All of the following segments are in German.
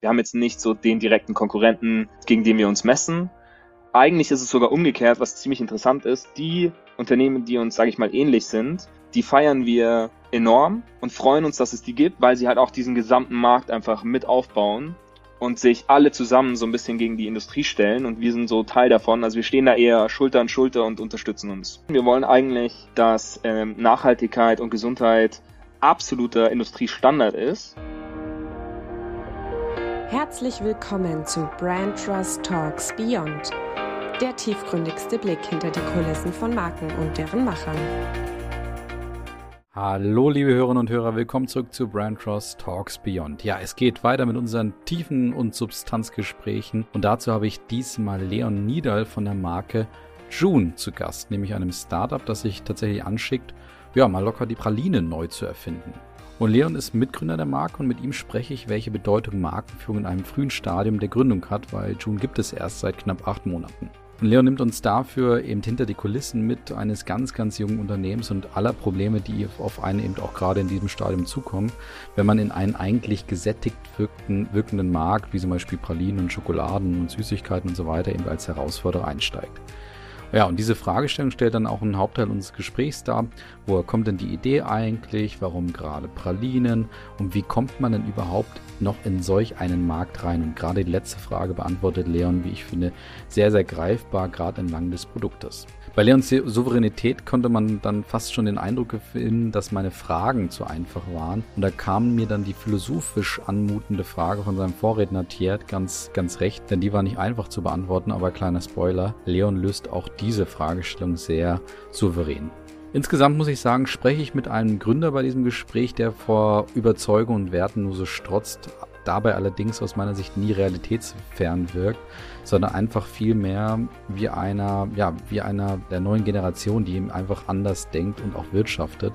Wir haben jetzt nicht so den direkten Konkurrenten, gegen den wir uns messen. Eigentlich ist es sogar umgekehrt, was ziemlich interessant ist. Die Unternehmen, die uns, sage ich mal, ähnlich sind, die feiern wir enorm und freuen uns, dass es die gibt, weil sie halt auch diesen gesamten Markt einfach mit aufbauen und sich alle zusammen so ein bisschen gegen die Industrie stellen und wir sind so Teil davon. Also wir stehen da eher Schulter an Schulter und unterstützen uns. Wir wollen eigentlich, dass ähm, Nachhaltigkeit und Gesundheit absoluter Industriestandard ist. Herzlich willkommen zu Brand Trust Talks Beyond, der tiefgründigste Blick hinter die Kulissen von Marken und deren Machern. Hallo, liebe Hörerinnen und Hörer, willkommen zurück zu Brand Trust Talks Beyond. Ja, es geht weiter mit unseren tiefen und Substanzgesprächen und dazu habe ich diesmal Leon Niedal von der Marke June zu Gast, nämlich einem Startup, das sich tatsächlich anschickt, ja, mal locker die Praline neu zu erfinden. Und Leon ist Mitgründer der Marke und mit ihm spreche ich, welche Bedeutung Markenführung in einem frühen Stadium der Gründung hat, weil June gibt es erst seit knapp acht Monaten. Und Leon nimmt uns dafür eben hinter die Kulissen mit eines ganz, ganz jungen Unternehmens und aller Probleme, die auf einen eben auch gerade in diesem Stadium zukommen, wenn man in einen eigentlich gesättigt wirkten, wirkenden Markt, wie zum Beispiel Pralinen und Schokoladen und Süßigkeiten und so weiter, eben als Herausforderer einsteigt. Ja, und diese Fragestellung stellt dann auch einen Hauptteil unseres Gesprächs dar. Woher kommt denn die Idee eigentlich? Warum gerade Pralinen? Und wie kommt man denn überhaupt noch in solch einen Markt rein? Und gerade die letzte Frage beantwortet Leon, wie ich finde, sehr, sehr greifbar, gerade entlang des Produktes. Bei Leons Souveränität konnte man dann fast schon den Eindruck gewinnen, dass meine Fragen zu einfach waren. Und da kam mir dann die philosophisch anmutende Frage von seinem Vorredner Thiert ganz, ganz recht, denn die war nicht einfach zu beantworten, aber kleiner Spoiler, Leon löst auch diese Fragestellung sehr souverän. Insgesamt muss ich sagen, spreche ich mit einem Gründer bei diesem Gespräch, der vor Überzeugung und Werten nur so strotzt, dabei allerdings aus meiner Sicht nie realitätsfern wirkt, sondern einfach viel mehr wie einer, ja, wie einer der neuen Generation, die eben einfach anders denkt und auch wirtschaftet.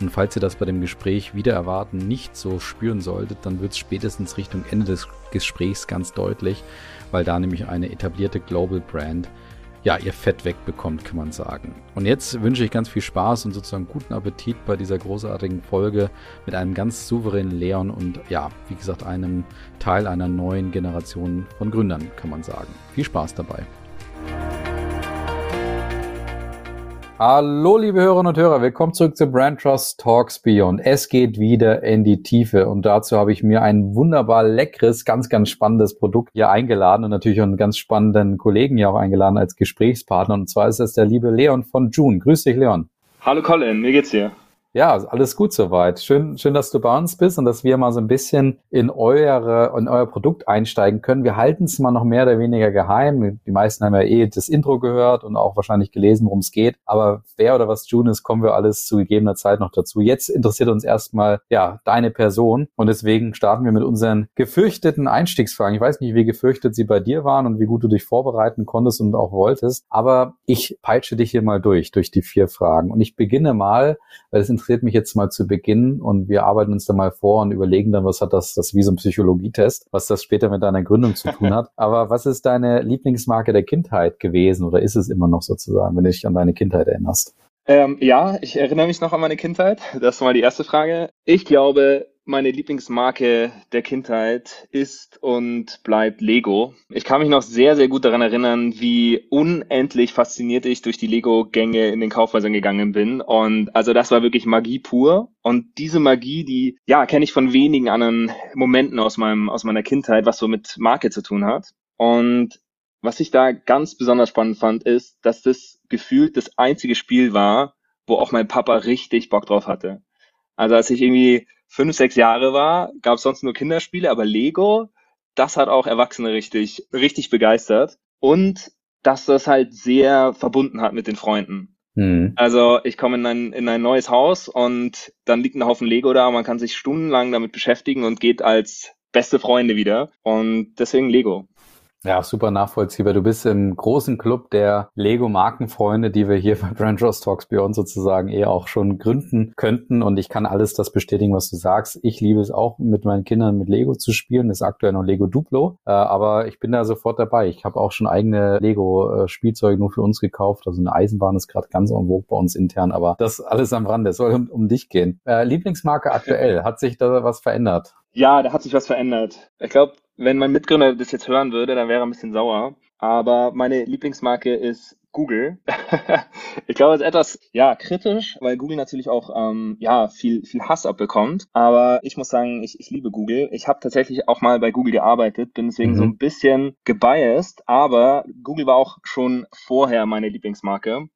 Und falls ihr das bei dem Gespräch wieder erwarten nicht so spüren solltet, dann wird es spätestens Richtung Ende des Gesprächs ganz deutlich, weil da nämlich eine etablierte Global Brand ja, ihr Fett wegbekommt, kann man sagen. Und jetzt wünsche ich ganz viel Spaß und sozusagen guten Appetit bei dieser großartigen Folge mit einem ganz souveränen Leon und ja, wie gesagt, einem Teil einer neuen Generation von Gründern, kann man sagen. Viel Spaß dabei. Hallo, liebe Hörerinnen und Hörer, willkommen zurück zu Brand Trust Talks Beyond. Es geht wieder in die Tiefe und dazu habe ich mir ein wunderbar leckeres, ganz, ganz spannendes Produkt hier eingeladen und natürlich einen ganz spannenden Kollegen hier auch eingeladen als Gesprächspartner und zwar ist das der liebe Leon von June. Grüß dich, Leon. Hallo Colin, wie geht's dir? Ja, alles gut soweit. Schön, schön, dass du bei uns bist und dass wir mal so ein bisschen in eure, in euer Produkt einsteigen können. Wir halten es mal noch mehr oder weniger geheim. Die meisten haben ja eh das Intro gehört und auch wahrscheinlich gelesen, worum es geht. Aber wer oder was June ist, kommen wir alles zu gegebener Zeit noch dazu. Jetzt interessiert uns erstmal, ja, deine Person. Und deswegen starten wir mit unseren gefürchteten Einstiegsfragen. Ich weiß nicht, wie gefürchtet sie bei dir waren und wie gut du dich vorbereiten konntest und auch wolltest. Aber ich peitsche dich hier mal durch, durch die vier Fragen. Und ich beginne mal, weil es interessiert mich jetzt mal zu Beginn und wir arbeiten uns da mal vor und überlegen dann, was hat das, das wie so ein Psychologietest, was das später mit deiner Gründung zu tun hat. Aber was ist deine Lieblingsmarke der Kindheit gewesen oder ist es immer noch sozusagen, wenn du dich an deine Kindheit erinnerst? Ähm, ja, ich erinnere mich noch an meine Kindheit. Das war mal die erste Frage. Ich glaube, meine Lieblingsmarke der Kindheit ist und bleibt Lego. Ich kann mich noch sehr, sehr gut daran erinnern, wie unendlich fasziniert ich durch die Lego-Gänge in den Kaufhäusern gegangen bin. Und also das war wirklich Magie pur. Und diese Magie, die, ja, kenne ich von wenigen anderen Momenten aus meinem, aus meiner Kindheit, was so mit Marke zu tun hat. Und was ich da ganz besonders spannend fand, ist, dass das gefühlt das einzige Spiel war, wo auch mein Papa richtig Bock drauf hatte. Also als ich irgendwie fünf, sechs Jahre war, gab es sonst nur Kinderspiele, aber Lego, das hat auch Erwachsene richtig, richtig begeistert. Und dass das halt sehr verbunden hat mit den Freunden. Mhm. Also ich komme in ein, in ein neues Haus und dann liegt ein Haufen Lego da, man kann sich stundenlang damit beschäftigen und geht als beste Freunde wieder. Und deswegen Lego. Ja, super nachvollziehbar. Du bist im großen Club der Lego-Markenfreunde, die wir hier bei Brand Trust Talks Beyond sozusagen eher auch schon gründen könnten. Und ich kann alles das bestätigen, was du sagst. Ich liebe es auch, mit meinen Kindern mit Lego zu spielen. Das ist aktuell noch Lego Duplo. Äh, aber ich bin da sofort dabei. Ich habe auch schon eigene Lego-Spielzeuge nur für uns gekauft. Also eine Eisenbahn ist gerade ganz en vogue bei uns intern. Aber das alles am Rande. Es soll um, um dich gehen. Äh, Lieblingsmarke aktuell. Hat sich da was verändert? Ja, da hat sich was verändert. Ich glaube, wenn mein Mitgründer das jetzt hören würde, dann wäre er ein bisschen sauer. Aber meine Lieblingsmarke ist Google. ich glaube, es ist etwas ja kritisch, weil Google natürlich auch ähm, ja viel viel Hass abbekommt. Aber ich muss sagen, ich, ich liebe Google. Ich habe tatsächlich auch mal bei Google gearbeitet, bin deswegen mhm. so ein bisschen gebiased. Aber Google war auch schon vorher meine Lieblingsmarke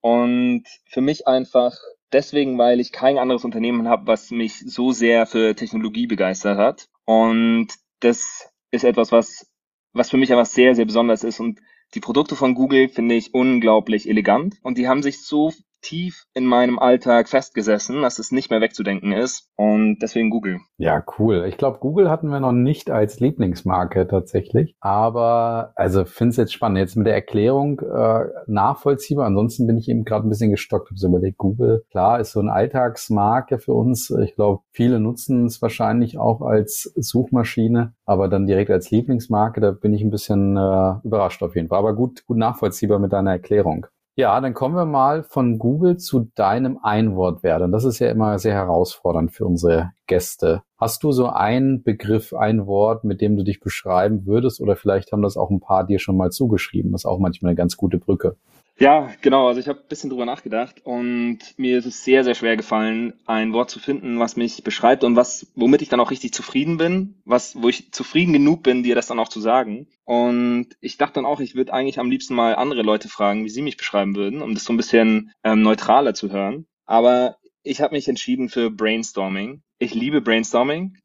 und für mich einfach deswegen, weil ich kein anderes Unternehmen habe, was mich so sehr für Technologie begeistert hat. Und das ist etwas, was was für mich einfach sehr, sehr besonders ist. Und die Produkte von Google finde ich unglaublich elegant und die haben sich so tief in meinem Alltag festgesessen, dass es nicht mehr wegzudenken ist und deswegen Google. Ja, cool. Ich glaube, Google hatten wir noch nicht als Lieblingsmarke tatsächlich, aber also finde es jetzt spannend. Jetzt mit der Erklärung äh, nachvollziehbar. Ansonsten bin ich eben gerade ein bisschen gestockt. Habe so überlegt, Google, klar, ist so eine Alltagsmarke für uns. Ich glaube, viele nutzen es wahrscheinlich auch als Suchmaschine, aber dann direkt als Lieblingsmarke, da bin ich ein bisschen äh, überrascht auf jeden Fall. Aber gut, gut nachvollziehbar mit deiner Erklärung. Ja, dann kommen wir mal von Google zu deinem Einwortwert. Und das ist ja immer sehr herausfordernd für unsere Gäste. Hast du so einen Begriff, ein Wort, mit dem du dich beschreiben würdest? Oder vielleicht haben das auch ein paar dir schon mal zugeschrieben. Das ist auch manchmal eine ganz gute Brücke. Ja, genau. Also ich habe ein bisschen drüber nachgedacht und mir ist es sehr, sehr schwer gefallen, ein Wort zu finden, was mich beschreibt und was, womit ich dann auch richtig zufrieden bin, was, wo ich zufrieden genug bin, dir das dann auch zu sagen. Und ich dachte dann auch, ich würde eigentlich am liebsten mal andere Leute fragen, wie sie mich beschreiben würden, um das so ein bisschen ähm, neutraler zu hören. Aber ich habe mich entschieden für Brainstorming. Ich liebe Brainstorming.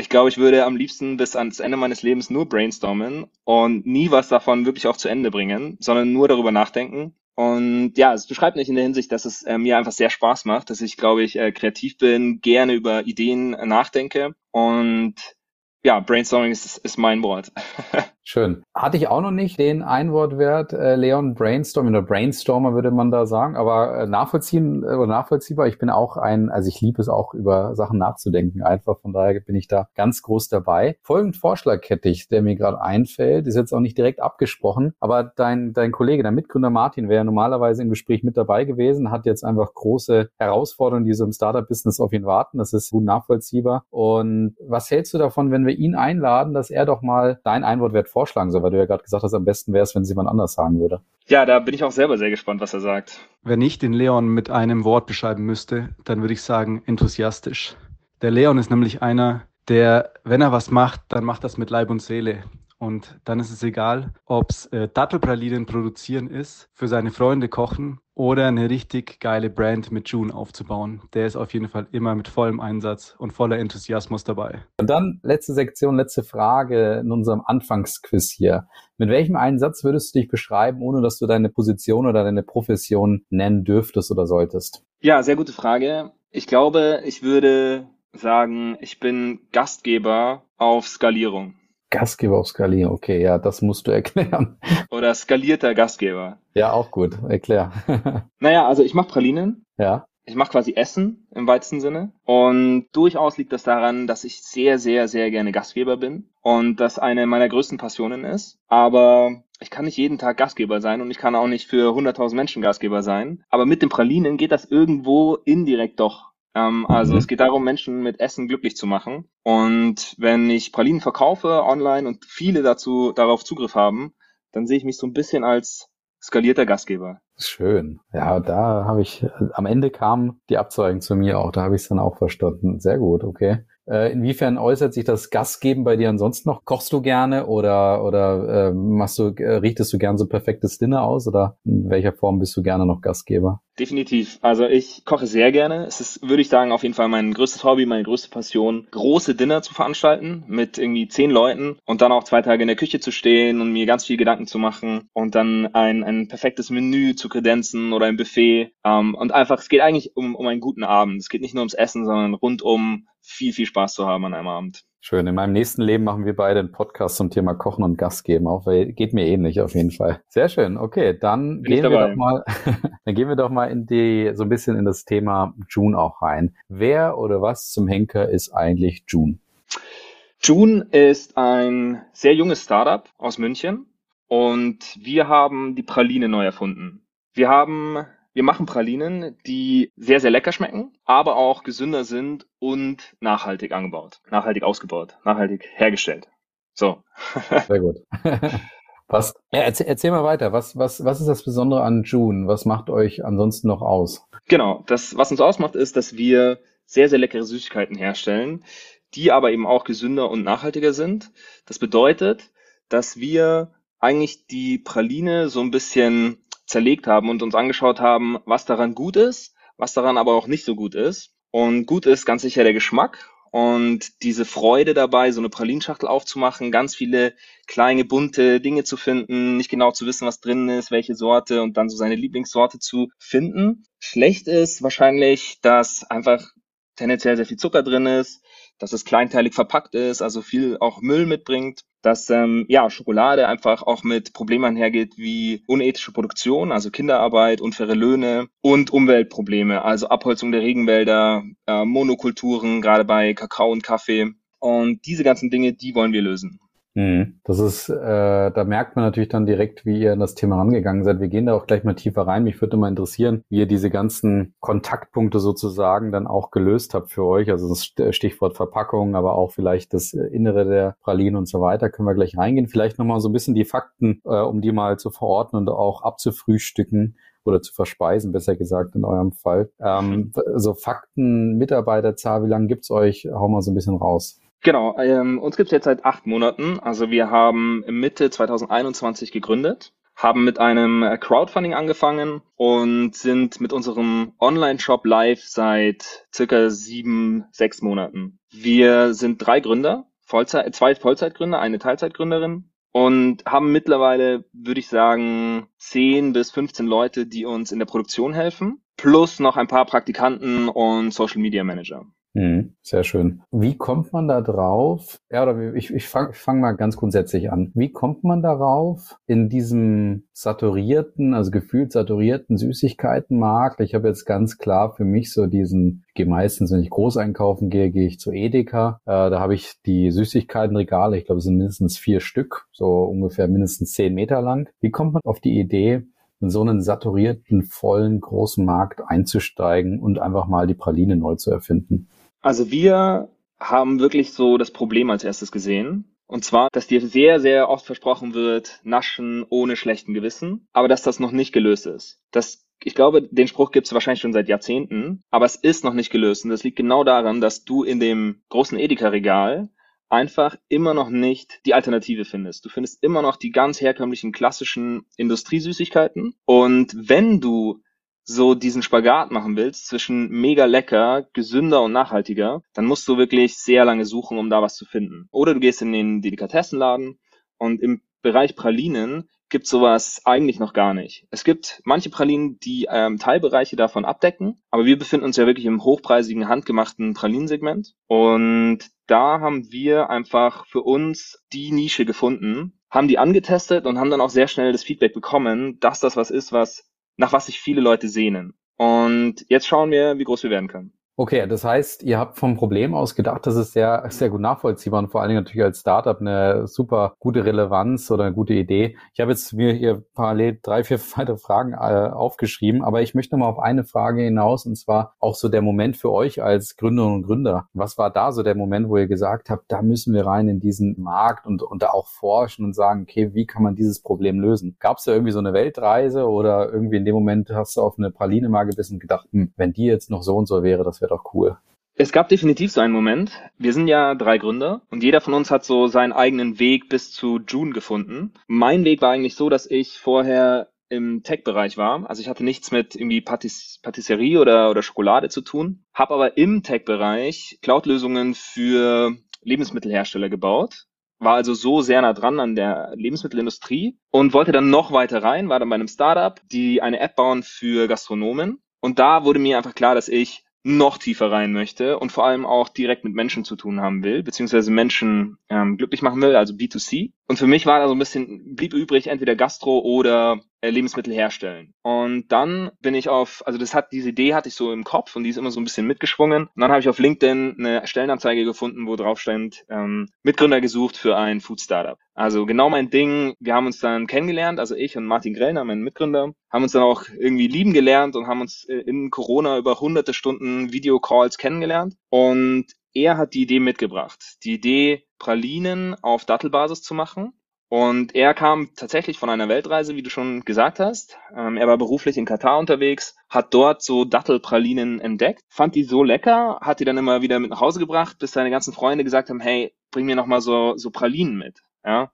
Ich glaube, ich würde am liebsten bis ans Ende meines Lebens nur brainstormen und nie was davon wirklich auch zu Ende bringen, sondern nur darüber nachdenken. Und ja, es beschreibt mich in der Hinsicht, dass es äh, mir einfach sehr Spaß macht, dass ich, glaube ich, äh, kreativ bin, gerne über Ideen nachdenke und ja, Brainstorming ist, ist mein Wort. Schön. Hatte ich auch noch nicht den Einwortwert, äh, Leon, Brainstorming oder Brainstormer würde man da sagen, aber äh, nachvollziehen äh, oder nachvollziehbar. Ich bin auch ein, also ich liebe es auch über Sachen nachzudenken einfach, von daher bin ich da ganz groß dabei. Folgend Vorschlag hätte ich, der mir gerade einfällt, ist jetzt auch nicht direkt abgesprochen, aber dein, dein Kollege, dein Mitgründer Martin wäre normalerweise im Gespräch mit dabei gewesen, hat jetzt einfach große Herausforderungen, die so im Startup-Business auf ihn warten. Das ist gut nachvollziehbar. Und was hältst du davon, wenn wir ihn einladen, dass er doch mal dein Einwortwert vorschlagen soll, weil du ja gerade gesagt hast, am besten wäre es, wenn es jemand anders sagen würde. Ja, da bin ich auch selber sehr gespannt, was er sagt. Wenn ich den Leon mit einem Wort beschreiben müsste, dann würde ich sagen enthusiastisch. Der Leon ist nämlich einer, der, wenn er was macht, dann macht das mit Leib und Seele. Und dann ist es egal, ob es äh, Dattelpralinen produzieren ist, für seine Freunde kochen oder eine richtig geile Brand mit June aufzubauen. Der ist auf jeden Fall immer mit vollem Einsatz und voller Enthusiasmus dabei. Und dann letzte Sektion, letzte Frage in unserem Anfangsquiz hier. Mit welchem Einsatz würdest du dich beschreiben, ohne dass du deine Position oder deine Profession nennen dürftest oder solltest? Ja, sehr gute Frage. Ich glaube, ich würde sagen, ich bin Gastgeber auf Skalierung. Gastgeber auf Skalieren, okay, ja, das musst du erklären. Oder skalierter Gastgeber. Ja, auch gut, erklär. naja, also ich mache Pralinen. Ja. Ich mache quasi Essen im weitesten Sinne. Und durchaus liegt das daran, dass ich sehr, sehr, sehr gerne Gastgeber bin und das eine meiner größten Passionen ist. Aber ich kann nicht jeden Tag Gastgeber sein und ich kann auch nicht für 100.000 Menschen Gastgeber sein. Aber mit den Pralinen geht das irgendwo indirekt doch ähm, also mhm. es geht darum, Menschen mit Essen glücklich zu machen. Und wenn ich Pralinen verkaufe online und viele dazu darauf Zugriff haben, dann sehe ich mich so ein bisschen als skalierter Gastgeber. Schön. Ja, da habe ich, am Ende kam die Abzeugung zu mir auch, da habe ich es dann auch verstanden. Sehr gut, okay. Äh, inwiefern äußert sich das Gastgeben bei dir ansonsten noch? Kochst du gerne oder oder äh, machst du äh, richtest du gern so perfektes Dinner aus oder in welcher Form bist du gerne noch Gastgeber? Definitiv. Also ich koche sehr gerne. Es ist, würde ich sagen, auf jeden Fall mein größtes Hobby, meine größte Passion, große Dinner zu veranstalten mit irgendwie zehn Leuten und dann auch zwei Tage in der Küche zu stehen und mir ganz viel Gedanken zu machen und dann ein, ein perfektes Menü zu kredenzen oder ein Buffet. Ähm, und einfach, es geht eigentlich um, um einen guten Abend. Es geht nicht nur ums Essen, sondern rund um viel, viel Spaß zu haben an einem Abend. Schön. In meinem nächsten Leben machen wir beide einen Podcast zum Thema Kochen und Gast geben, auch weil geht mir ähnlich auf jeden Fall. Sehr schön. Okay, dann Bin gehen wir doch mal, dann gehen wir doch mal in die so ein bisschen in das Thema June auch rein. Wer oder was zum Henker ist eigentlich June? June ist ein sehr junges Startup aus München und wir haben die Praline neu erfunden. Wir haben wir machen Pralinen, die sehr, sehr lecker schmecken, aber auch gesünder sind und nachhaltig angebaut, nachhaltig ausgebaut, nachhaltig hergestellt. So. Sehr gut. Passt. Ja, erzähl, erzähl mal weiter. Was, was, was ist das Besondere an June? Was macht euch ansonsten noch aus? Genau, das, was uns ausmacht, ist, dass wir sehr, sehr leckere Süßigkeiten herstellen, die aber eben auch gesünder und nachhaltiger sind. Das bedeutet, dass wir eigentlich die Praline so ein bisschen zerlegt haben und uns angeschaut haben, was daran gut ist, was daran aber auch nicht so gut ist. Und gut ist ganz sicher der Geschmack und diese Freude dabei, so eine Pralinschachtel aufzumachen, ganz viele kleine bunte Dinge zu finden, nicht genau zu wissen, was drin ist, welche Sorte und dann so seine Lieblingssorte zu finden. Schlecht ist wahrscheinlich, dass einfach tendenziell sehr viel Zucker drin ist, dass es kleinteilig verpackt ist, also viel auch Müll mitbringt, dass ähm, ja Schokolade einfach auch mit Problemen einhergeht wie unethische Produktion, also Kinderarbeit, unfaire Löhne und Umweltprobleme, also Abholzung der Regenwälder, äh, Monokulturen, gerade bei Kakao und Kaffee. Und diese ganzen Dinge, die wollen wir lösen. Mhm. Das ist, äh, da merkt man natürlich dann direkt, wie ihr an das Thema rangegangen seid. Wir gehen da auch gleich mal tiefer rein. Mich würde mal interessieren, wie ihr diese ganzen Kontaktpunkte sozusagen dann auch gelöst habt für euch. Also das Stichwort Verpackung, aber auch vielleicht das Innere der Pralinen und so weiter. Können wir gleich reingehen. Vielleicht nochmal so ein bisschen die Fakten, äh, um die mal zu verorten und auch abzufrühstücken oder zu verspeisen, besser gesagt in eurem Fall. Ähm, so Fakten, Mitarbeiterzahl, wie lange gibt's euch? Hau mal so ein bisschen raus. Genau, ähm, uns gibt's jetzt seit acht Monaten. Also wir haben Mitte 2021 gegründet, haben mit einem Crowdfunding angefangen und sind mit unserem Online-Shop live seit circa sieben, sechs Monaten. Wir sind drei Gründer, Vollzeit, zwei Vollzeitgründer, eine Teilzeitgründerin und haben mittlerweile, würde ich sagen, zehn bis 15 Leute, die uns in der Produktion helfen, plus noch ein paar Praktikanten und Social Media Manager. Mhm, sehr schön. Wie kommt man da drauf? Ja, oder ich, ich fange fang mal ganz grundsätzlich an. Wie kommt man darauf in diesem saturierten, also gefühlt saturierten Süßigkeitenmarkt? Ich habe jetzt ganz klar für mich so diesen, ich gehe meistens, wenn ich groß einkaufen gehe, gehe ich zu Edeka. Äh, da habe ich die Süßigkeitenregale, ich glaube, es sind mindestens vier Stück, so ungefähr mindestens zehn Meter lang. Wie kommt man auf die Idee, in so einen saturierten, vollen, großen Markt einzusteigen und einfach mal die Praline neu zu erfinden? Also wir haben wirklich so das Problem als erstes gesehen. Und zwar, dass dir sehr, sehr oft versprochen wird, naschen ohne schlechten Gewissen, aber dass das noch nicht gelöst ist. Das, ich glaube, den Spruch gibt es wahrscheinlich schon seit Jahrzehnten, aber es ist noch nicht gelöst. Und das liegt genau daran, dass du in dem großen Edeka-Regal einfach immer noch nicht die Alternative findest. Du findest immer noch die ganz herkömmlichen klassischen Industriesüßigkeiten. Und wenn du so diesen Spagat machen willst zwischen mega lecker, gesünder und nachhaltiger, dann musst du wirklich sehr lange suchen, um da was zu finden. Oder du gehst in den Delikatessenladen und im Bereich Pralinen gibt sowas eigentlich noch gar nicht. Es gibt manche Pralinen, die ähm, Teilbereiche davon abdecken, aber wir befinden uns ja wirklich im hochpreisigen, handgemachten Pralinensegment. Und da haben wir einfach für uns die Nische gefunden, haben die angetestet und haben dann auch sehr schnell das Feedback bekommen, dass das was ist, was nach was sich viele Leute sehnen. Und jetzt schauen wir, wie groß wir werden können. Okay, das heißt, ihr habt vom Problem aus gedacht, das ist sehr, sehr gut nachvollziehbar und vor allen Dingen natürlich als Startup eine super gute Relevanz oder eine gute Idee. Ich habe jetzt mir hier parallel drei, vier weitere Fragen äh, aufgeschrieben, aber ich möchte nochmal auf eine Frage hinaus und zwar auch so der Moment für euch als Gründerinnen und Gründer. Was war da so der Moment, wo ihr gesagt habt, da müssen wir rein in diesen Markt und, und da auch forschen und sagen, okay, wie kann man dieses Problem lösen? Gab es da irgendwie so eine Weltreise oder irgendwie in dem Moment hast du auf eine Praline mal gebissen und gedacht, hm, wenn die jetzt noch so und so wäre, das wäre doch cool. Es gab definitiv so einen Moment. Wir sind ja drei Gründer und jeder von uns hat so seinen eigenen Weg bis zu June gefunden. Mein Weg war eigentlich so, dass ich vorher im Tech-Bereich war. Also ich hatte nichts mit irgendwie Patis Patisserie oder, oder Schokolade zu tun, habe aber im Tech-Bereich Cloud-Lösungen für Lebensmittelhersteller gebaut. War also so sehr nah dran an der Lebensmittelindustrie und wollte dann noch weiter rein, war dann bei einem Startup, die eine App bauen für Gastronomen. Und da wurde mir einfach klar, dass ich noch tiefer rein möchte und vor allem auch direkt mit Menschen zu tun haben will, beziehungsweise Menschen ähm, glücklich machen will, also B2C. Und für mich war da so ein bisschen, blieb übrig, entweder Gastro oder äh, Lebensmittel herstellen. Und dann bin ich auf, also das hat, diese Idee hatte ich so im Kopf und die ist immer so ein bisschen mitgeschwungen. Und dann habe ich auf LinkedIn eine Stellenanzeige gefunden, wo drauf stand, ähm, Mitgründer gesucht für ein Food Startup. Also genau mein Ding. Wir haben uns dann kennengelernt, also ich und Martin Grellner, mein Mitgründer, haben uns dann auch irgendwie lieben gelernt und haben uns äh, in Corona über hunderte Stunden Videocalls kennengelernt. Und er hat die Idee mitgebracht. Die Idee, Pralinen auf Dattelbasis zu machen. Und er kam tatsächlich von einer Weltreise, wie du schon gesagt hast. Ähm, er war beruflich in Katar unterwegs, hat dort so Dattelpralinen entdeckt, fand die so lecker, hat die dann immer wieder mit nach Hause gebracht, bis seine ganzen Freunde gesagt haben, hey, bring mir noch mal so, so Pralinen mit. Ja.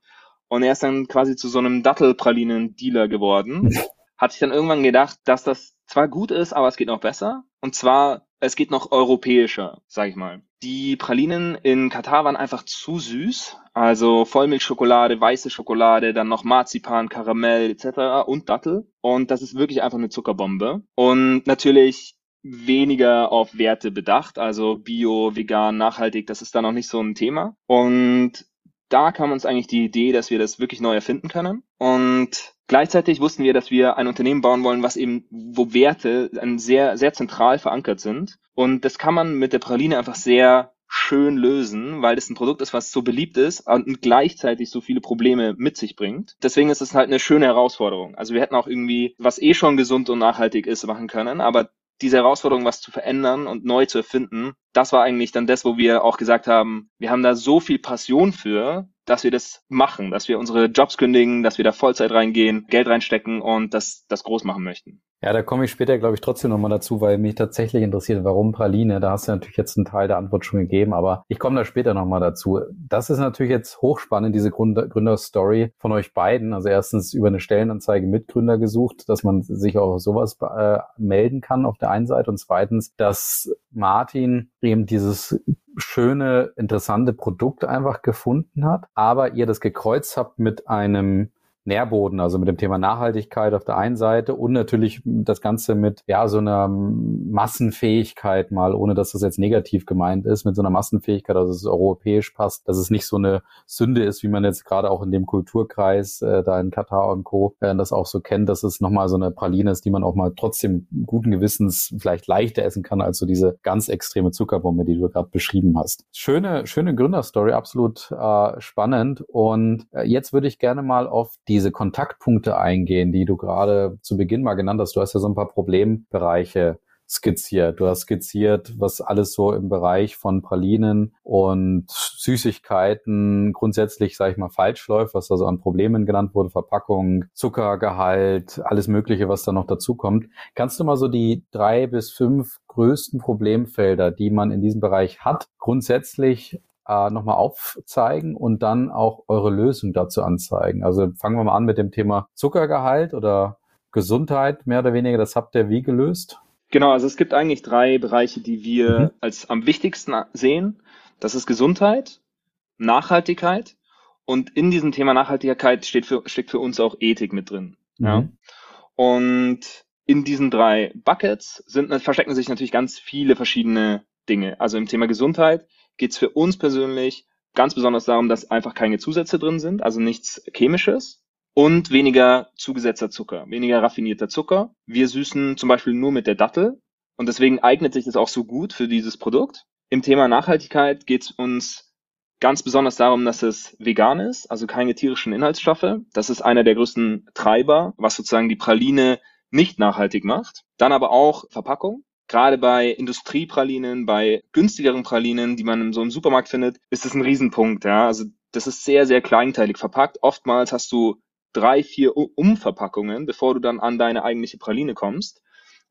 Und er ist dann quasi zu so einem Dattelpralinen-Dealer geworden. Hat sich dann irgendwann gedacht, dass das zwar gut ist, aber es geht noch besser. Und zwar, es geht noch europäischer, sag ich mal. Die Pralinen in Katar waren einfach zu süß. Also Vollmilchschokolade, weiße Schokolade, dann noch Marzipan, Karamell etc. und Dattel. Und das ist wirklich einfach eine Zuckerbombe. Und natürlich weniger auf Werte bedacht, also bio, vegan, nachhaltig, das ist da noch nicht so ein Thema. Und da kam uns eigentlich die Idee, dass wir das wirklich neu erfinden können. Und gleichzeitig wussten wir, dass wir ein Unternehmen bauen wollen, was eben, wo Werte sehr, sehr zentral verankert sind. Und das kann man mit der Praline einfach sehr schön lösen, weil das ein Produkt ist, was so beliebt ist und gleichzeitig so viele Probleme mit sich bringt. Deswegen ist es halt eine schöne Herausforderung. Also wir hätten auch irgendwie, was eh schon gesund und nachhaltig ist, machen können, aber diese Herausforderung, was zu verändern und neu zu erfinden, das war eigentlich dann das, wo wir auch gesagt haben, wir haben da so viel Passion für, dass wir das machen, dass wir unsere Jobs kündigen, dass wir da Vollzeit reingehen, Geld reinstecken und das, das groß machen möchten. Ja, da komme ich später, glaube ich, trotzdem nochmal dazu, weil mich tatsächlich interessiert, warum Praline. Da hast du natürlich jetzt einen Teil der Antwort schon gegeben, aber ich komme da später nochmal dazu. Das ist natürlich jetzt hochspannend, diese Gründer Gründerstory von euch beiden. Also erstens über eine Stellenanzeige Mitgründer gesucht, dass man sich auch sowas äh, melden kann auf der einen Seite und zweitens, dass Martin eben dieses schöne, interessante Produkt einfach gefunden hat, aber ihr das gekreuzt habt mit einem Nährboden, also mit dem Thema Nachhaltigkeit auf der einen Seite und natürlich das Ganze mit ja so einer Massenfähigkeit mal, ohne dass das jetzt negativ gemeint ist, mit so einer Massenfähigkeit, dass es europäisch passt, dass es nicht so eine Sünde ist, wie man jetzt gerade auch in dem Kulturkreis äh, da in Katar und Co. Äh, das auch so kennt, dass es nochmal so eine Praline ist, die man auch mal trotzdem guten Gewissens vielleicht leichter essen kann als so diese ganz extreme Zuckerbombe, die du gerade beschrieben hast. Schöne, schöne Gründerstory, absolut äh, spannend. Und äh, jetzt würde ich gerne mal auf die diese Kontaktpunkte eingehen, die du gerade zu Beginn mal genannt hast. Du hast ja so ein paar Problembereiche skizziert. Du hast skizziert, was alles so im Bereich von Pralinen und Süßigkeiten grundsätzlich, sage ich mal, falsch läuft, was also an Problemen genannt wurde, Verpackung, Zuckergehalt, alles Mögliche, was da noch dazu kommt. Kannst du mal so die drei bis fünf größten Problemfelder, die man in diesem Bereich hat, grundsätzlich äh, nochmal aufzeigen und dann auch eure Lösung dazu anzeigen. Also fangen wir mal an mit dem Thema Zuckergehalt oder Gesundheit, mehr oder weniger. Das habt ihr wie gelöst? Genau, also es gibt eigentlich drei Bereiche, die wir mhm. als am wichtigsten sehen. Das ist Gesundheit, Nachhaltigkeit und in diesem Thema Nachhaltigkeit steht für, steckt für uns auch Ethik mit drin. Mhm. Ja. Und in diesen drei Buckets sind, verstecken sich natürlich ganz viele verschiedene Dinge. Also im Thema Gesundheit geht es für uns persönlich ganz besonders darum, dass einfach keine Zusätze drin sind, also nichts Chemisches und weniger zugesetzter Zucker, weniger raffinierter Zucker. Wir süßen zum Beispiel nur mit der Dattel und deswegen eignet sich das auch so gut für dieses Produkt. Im Thema Nachhaltigkeit geht es uns ganz besonders darum, dass es vegan ist, also keine tierischen Inhaltsstoffe. Das ist einer der größten Treiber, was sozusagen die Praline nicht nachhaltig macht. Dann aber auch Verpackung gerade bei Industriepralinen, bei günstigeren Pralinen, die man so im Supermarkt findet, ist das ein Riesenpunkt. Ja? Also das ist sehr, sehr kleinteilig verpackt. Oftmals hast du drei, vier Umverpackungen, bevor du dann an deine eigentliche Praline kommst,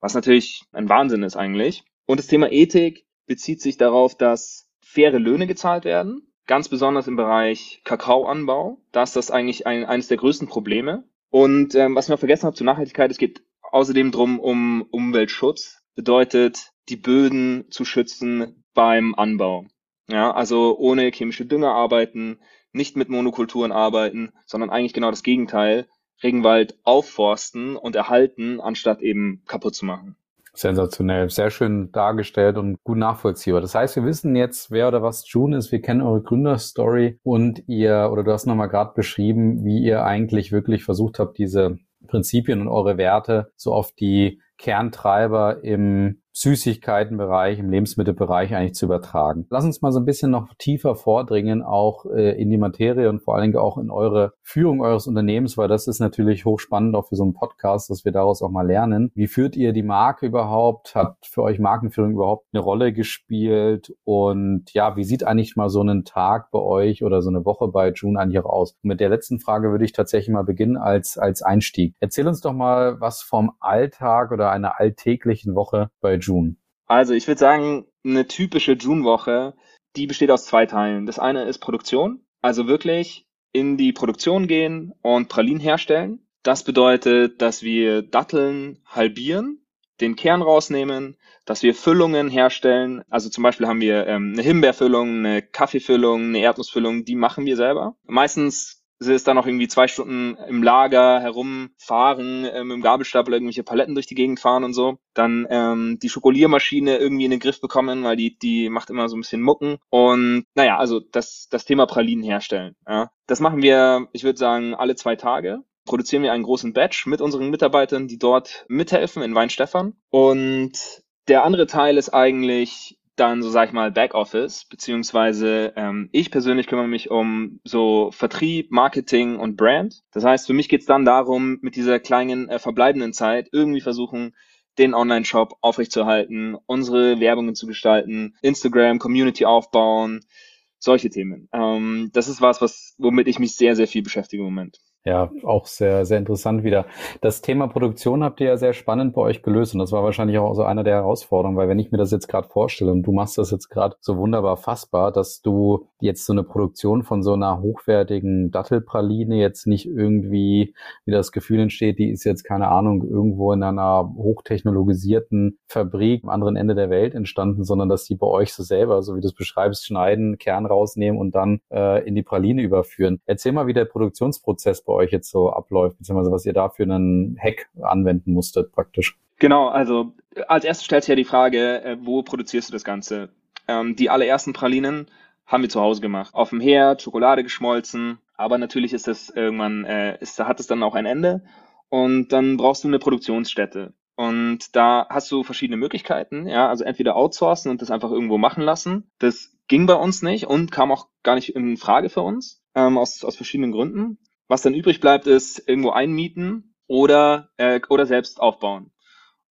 was natürlich ein Wahnsinn ist eigentlich. Und das Thema Ethik bezieht sich darauf, dass faire Löhne gezahlt werden, ganz besonders im Bereich Kakaoanbau. Da ist das eigentlich ein, eines der größten Probleme. Und ähm, was ich noch vergessen habe zur Nachhaltigkeit, es geht außerdem drum um Umweltschutz bedeutet, die Böden zu schützen beim Anbau. Ja, also ohne chemische Dünger arbeiten, nicht mit Monokulturen arbeiten, sondern eigentlich genau das Gegenteil, Regenwald aufforsten und erhalten, anstatt eben kaputt zu machen. Sensationell, sehr schön dargestellt und gut nachvollziehbar. Das heißt, wir wissen jetzt, wer oder was June ist, wir kennen eure Gründerstory und ihr, oder du hast nochmal gerade beschrieben, wie ihr eigentlich wirklich versucht habt, diese Prinzipien und eure Werte so auf die Kerntreiber im Süßigkeitenbereich, im Lebensmittelbereich eigentlich zu übertragen. Lass uns mal so ein bisschen noch tiefer vordringen, auch äh, in die Materie und vor allen Dingen auch in eure Führung eures Unternehmens, weil das ist natürlich hochspannend auch für so einen Podcast, dass wir daraus auch mal lernen. Wie führt ihr die Marke überhaupt? Hat für euch Markenführung überhaupt eine Rolle gespielt? Und ja, wie sieht eigentlich mal so ein Tag bei euch oder so eine Woche bei June eigentlich auch aus? Und mit der letzten Frage würde ich tatsächlich mal beginnen als, als Einstieg. Erzähl uns doch mal was vom Alltag oder einer alltäglichen Woche bei June? Also ich würde sagen, eine typische June-Woche, die besteht aus zwei Teilen. Das eine ist Produktion, also wirklich in die Produktion gehen und Pralinen herstellen. Das bedeutet, dass wir Datteln halbieren, den Kern rausnehmen, dass wir Füllungen herstellen. Also zum Beispiel haben wir ähm, eine Himbeerfüllung, eine Kaffeefüllung, eine Erdnussfüllung, die machen wir selber. Meistens sie ist dann noch irgendwie zwei Stunden im Lager herumfahren, äh, mit dem Gabelstapel irgendwelche Paletten durch die Gegend fahren und so. Dann ähm, die Schokoliermaschine irgendwie in den Griff bekommen, weil die, die macht immer so ein bisschen Mucken. Und naja, also das, das Thema Pralinen herstellen. Ja. Das machen wir, ich würde sagen, alle zwei Tage produzieren wir einen großen Batch mit unseren Mitarbeitern, die dort mithelfen in Weinstefan. Und der andere Teil ist eigentlich dann so sag ich mal Backoffice, beziehungsweise ähm, ich persönlich kümmere mich um so Vertrieb, Marketing und Brand. Das heißt, für mich geht's dann darum, mit dieser kleinen äh, verbleibenden Zeit irgendwie versuchen, den Online-Shop aufrechtzuerhalten, unsere Werbungen zu gestalten, Instagram, Community aufbauen, solche Themen. Ähm, das ist was, was womit ich mich sehr, sehr viel beschäftige im Moment. Ja, auch sehr, sehr interessant wieder. Das Thema Produktion habt ihr ja sehr spannend bei euch gelöst und das war wahrscheinlich auch so einer der Herausforderungen, weil wenn ich mir das jetzt gerade vorstelle und du machst das jetzt gerade so wunderbar fassbar, dass du jetzt so eine Produktion von so einer hochwertigen Dattelpraline jetzt nicht irgendwie wie das Gefühl entsteht, die ist jetzt keine Ahnung irgendwo in einer hochtechnologisierten Fabrik am anderen Ende der Welt entstanden, sondern dass die bei euch so selber, so wie du es beschreibst, schneiden, Kern rausnehmen und dann äh, in die Praline überführen. Erzähl mal, wie der Produktionsprozess bei euch jetzt so abläuft, beziehungsweise was ihr da für einen Hack anwenden musstet praktisch. Genau, also als erstes stellt sich ja die Frage, äh, wo produzierst du das Ganze? Ähm, die allerersten Pralinen haben wir zu Hause gemacht. Auf dem Herd, Schokolade geschmolzen, aber natürlich ist das irgendwann, äh, ist, hat es dann auch ein Ende und dann brauchst du eine Produktionsstätte. Und da hast du verschiedene Möglichkeiten, ja, also entweder outsourcen und das einfach irgendwo machen lassen. Das ging bei uns nicht und kam auch gar nicht in Frage für uns, ähm, aus, aus verschiedenen Gründen. Was dann übrig bleibt, ist irgendwo einmieten oder, äh, oder selbst aufbauen.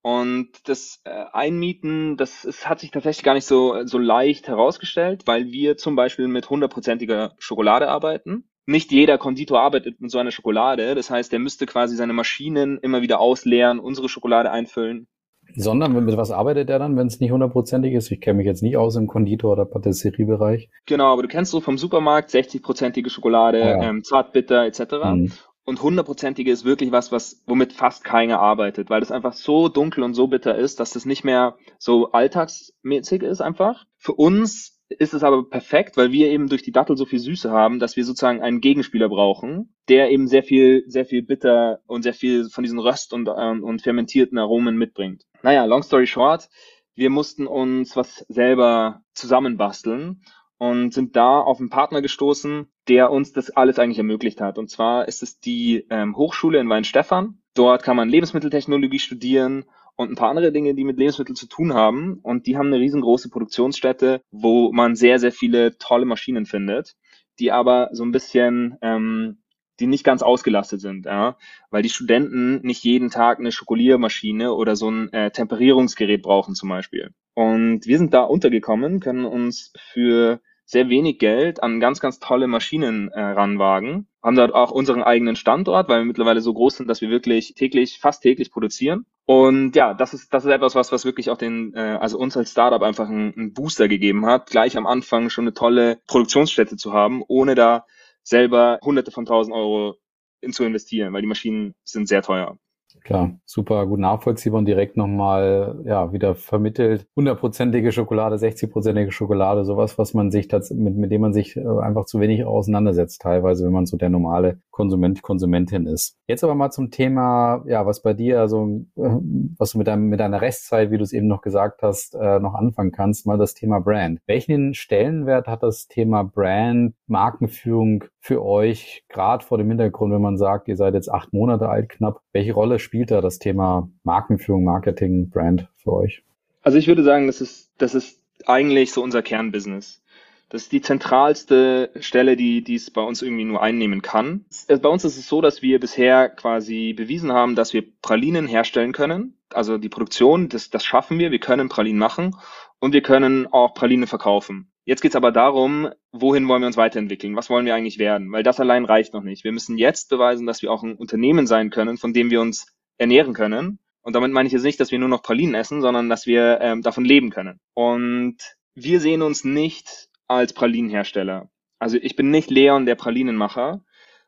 Und das äh, Einmieten, das ist, hat sich tatsächlich gar nicht so, so leicht herausgestellt, weil wir zum Beispiel mit hundertprozentiger Schokolade arbeiten. Nicht jeder Konditor arbeitet mit so einer Schokolade. Das heißt, er müsste quasi seine Maschinen immer wieder ausleeren, unsere Schokolade einfüllen. Sondern mit was arbeitet er dann, wenn es nicht hundertprozentig ist? Ich kenne mich jetzt nicht aus im Konditor- oder Patisseriebereich. Genau, aber du kennst so vom Supermarkt 60-prozentige Schokolade, ja. ähm, Zartbitter etc. Mhm. Und hundertprozentige ist wirklich was, was womit fast keiner arbeitet, weil das einfach so dunkel und so bitter ist, dass das nicht mehr so alltagsmäßig ist einfach. Für uns ist es aber perfekt, weil wir eben durch die Dattel so viel Süße haben, dass wir sozusagen einen Gegenspieler brauchen, der eben sehr viel, sehr viel bitter und sehr viel von diesen Röst- und, äh, und fermentierten Aromen mitbringt. Naja, long story short, wir mussten uns was selber zusammenbasteln und sind da auf einen Partner gestoßen, der uns das alles eigentlich ermöglicht hat. Und zwar ist es die ähm, Hochschule in Weinstefan. Dort kann man Lebensmitteltechnologie studieren und ein paar andere Dinge, die mit Lebensmitteln zu tun haben. Und die haben eine riesengroße Produktionsstätte, wo man sehr, sehr viele tolle Maschinen findet, die aber so ein bisschen, ähm, die nicht ganz ausgelastet sind, ja, weil die Studenten nicht jeden Tag eine Schokoliermaschine oder so ein äh, Temperierungsgerät brauchen zum Beispiel. Und wir sind da untergekommen, können uns für sehr wenig Geld an ganz, ganz tolle Maschinen äh, ranwagen. Haben dort auch unseren eigenen Standort, weil wir mittlerweile so groß sind, dass wir wirklich täglich, fast täglich produzieren. Und ja, das ist, das ist etwas, was, was wirklich auch den, äh, also uns als Startup einfach einen, einen Booster gegeben hat, gleich am Anfang schon eine tolle Produktionsstätte zu haben, ohne da selber hunderte von tausend Euro in zu investieren, weil die Maschinen sind sehr teuer. Klar, super gut nachvollziehbar und direkt nochmal ja, wieder vermittelt. Hundertprozentige Schokolade, 60-prozentige Schokolade, sowas, was man sich mit, mit dem man sich äh, einfach zu wenig auseinandersetzt, teilweise, wenn man so der normale Konsument, Konsumentin ist. Jetzt aber mal zum Thema, ja, was bei dir, also äh, was du mit, deinem, mit deiner Restzeit, wie du es eben noch gesagt hast, äh, noch anfangen kannst, mal das Thema Brand. Welchen Stellenwert hat das Thema Brand, Markenführung für euch, gerade vor dem Hintergrund, wenn man sagt, ihr seid jetzt acht Monate alt knapp, welche Rolle spielt da das Thema Markenführung, Marketing, Brand für euch? Also ich würde sagen, das ist, das ist eigentlich so unser Kernbusiness. Das ist die zentralste Stelle, die, die es bei uns irgendwie nur einnehmen kann. Bei uns ist es so, dass wir bisher quasi bewiesen haben, dass wir Pralinen herstellen können. Also die Produktion, das, das schaffen wir. Wir können Pralinen machen und wir können auch Pralinen verkaufen. Jetzt geht es aber darum, wohin wollen wir uns weiterentwickeln? Was wollen wir eigentlich werden? Weil das allein reicht noch nicht. Wir müssen jetzt beweisen, dass wir auch ein Unternehmen sein können, von dem wir uns ernähren können. Und damit meine ich jetzt nicht, dass wir nur noch Pralinen essen, sondern dass wir ähm, davon leben können. Und wir sehen uns nicht als Pralinenhersteller. Also ich bin nicht Leon, der Pralinenmacher,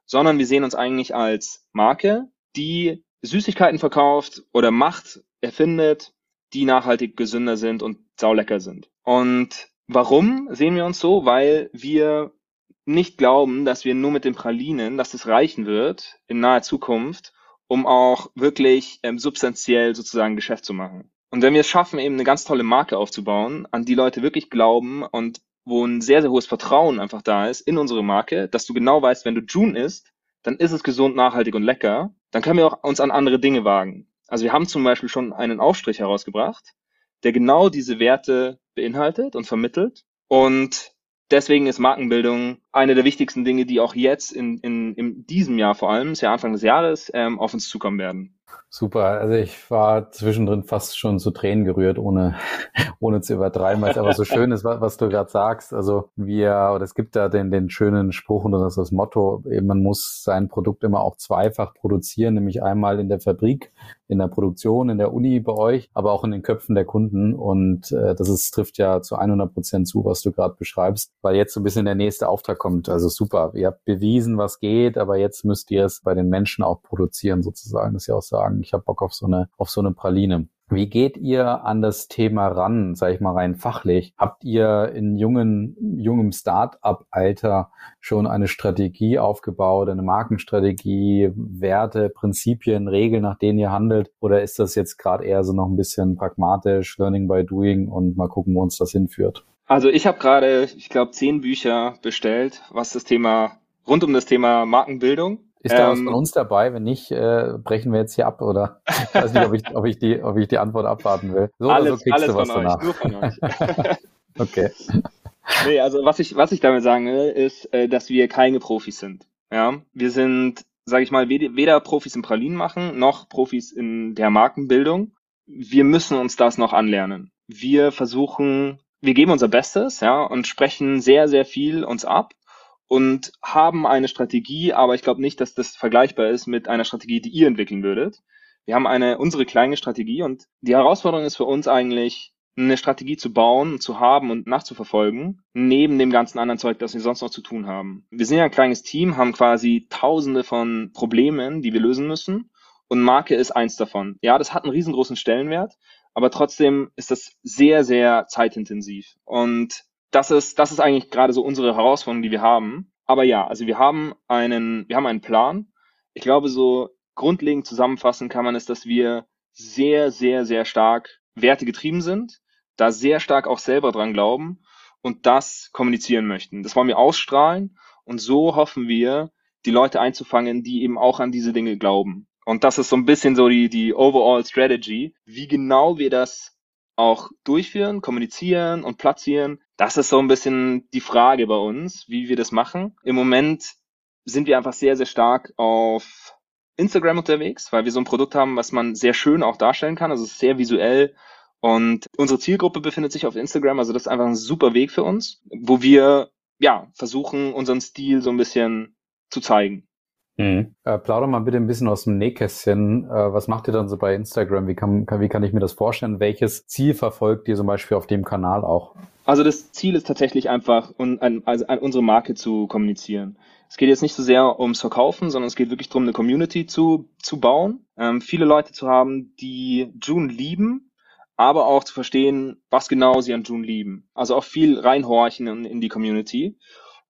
sondern wir sehen uns eigentlich als Marke, die Süßigkeiten verkauft oder macht, erfindet, die nachhaltig gesünder sind und saulecker sind. Und warum sehen wir uns so? Weil wir nicht glauben, dass wir nur mit den Pralinen, dass es reichen wird in naher Zukunft, um auch wirklich ähm, substanziell sozusagen Geschäft zu machen. Und wenn wir es schaffen, eben eine ganz tolle Marke aufzubauen, an die Leute wirklich glauben und wo ein sehr, sehr hohes Vertrauen einfach da ist in unsere Marke, dass du genau weißt, wenn du June isst, dann ist es gesund, nachhaltig und lecker, dann können wir auch uns an andere Dinge wagen. Also wir haben zum Beispiel schon einen Aufstrich herausgebracht, der genau diese Werte beinhaltet und vermittelt. Und deswegen ist Markenbildung eine der wichtigsten Dinge, die auch jetzt in, in, in diesem Jahr vor allem, ist ja Anfang des Jahres, ähm, auf uns zukommen werden. Super, also ich war zwischendrin fast schon zu Tränen gerührt, ohne, ohne zu übertreiben, weil es aber so schön ist, was, was du gerade sagst. Also wir, oder es gibt da den, den schönen Spruch und das ist das Motto, eben man muss sein Produkt immer auch zweifach produzieren, nämlich einmal in der Fabrik, in der Produktion, in der Uni bei euch, aber auch in den Köpfen der Kunden. Und äh, das ist, trifft ja zu 100 Prozent zu, was du gerade beschreibst, weil jetzt so ein bisschen der nächste Auftrag kommt. Also super, ihr habt bewiesen, was geht, aber jetzt müsst ihr es bei den Menschen auch produzieren sozusagen, dass sie auch sagen, ich habe Bock auf so eine, auf so eine Praline. Wie geht ihr an das Thema ran, sage ich mal rein fachlich? Habt ihr in jungen, jungem Start-up-Alter schon eine Strategie aufgebaut, eine Markenstrategie, Werte, Prinzipien, Regeln, nach denen ihr handelt? Oder ist das jetzt gerade eher so noch ein bisschen pragmatisch, Learning by Doing und mal gucken, wo uns das hinführt? Also ich habe gerade, ich glaube, zehn Bücher bestellt, was das Thema rund um das Thema Markenbildung ist da ähm, was von uns dabei? Wenn nicht, äh, brechen wir jetzt hier ab, oder? Ich weiß nicht, ob ich, ob ich, die, ob ich die Antwort abwarten will. So alles, oder so kriegst du was von danach. Euch, nur von euch. okay. Nee, also was ich, was ich damit sagen will, ist, äh, dass wir keine Profis sind. Ja, wir sind, sage ich mal, weder Profis im Pralinen machen, noch Profis in der Markenbildung. Wir müssen uns das noch anlernen. Wir versuchen, wir geben unser Bestes, ja, und sprechen sehr, sehr viel uns ab und haben eine Strategie, aber ich glaube nicht, dass das vergleichbar ist mit einer Strategie, die ihr entwickeln würdet. Wir haben eine unsere kleine Strategie und die Herausforderung ist für uns eigentlich, eine Strategie zu bauen, zu haben und nachzuverfolgen, neben dem ganzen anderen Zeug, das wir sonst noch zu tun haben. Wir sind ja ein kleines Team, haben quasi tausende von Problemen, die wir lösen müssen und Marke ist eins davon. Ja, das hat einen riesengroßen Stellenwert, aber trotzdem ist das sehr, sehr zeitintensiv. Und das ist, das ist eigentlich gerade so unsere Herausforderung, die wir haben. Aber ja, also wir haben einen, wir haben einen Plan. Ich glaube, so grundlegend zusammenfassen kann man es, dass wir sehr, sehr, sehr stark wertegetrieben sind, da sehr stark auch selber dran glauben und das kommunizieren möchten. Das wollen wir ausstrahlen und so hoffen wir, die Leute einzufangen, die eben auch an diese Dinge glauben. Und das ist so ein bisschen so die, die Overall Strategy. Wie genau wir das auch durchführen, kommunizieren und platzieren, das ist so ein bisschen die Frage bei uns, wie wir das machen. Im Moment sind wir einfach sehr, sehr stark auf Instagram unterwegs, weil wir so ein Produkt haben, was man sehr schön auch darstellen kann. Also es ist sehr visuell. Und unsere Zielgruppe befindet sich auf Instagram. Also das ist einfach ein super Weg für uns, wo wir ja versuchen, unseren Stil so ein bisschen zu zeigen. Mhm. Äh, plauder mal bitte ein bisschen aus dem Nähkästchen. Äh, was macht ihr dann so bei Instagram? Wie kann, kann, wie kann ich mir das vorstellen? Welches Ziel verfolgt ihr zum Beispiel auf dem Kanal auch? Also das Ziel ist tatsächlich einfach, un, an, also an unsere Marke zu kommunizieren. Es geht jetzt nicht so sehr ums Verkaufen, sondern es geht wirklich darum, eine Community zu, zu bauen, ähm, viele Leute zu haben, die June lieben, aber auch zu verstehen, was genau sie an June lieben. Also auch viel reinhorchen in, in die Community.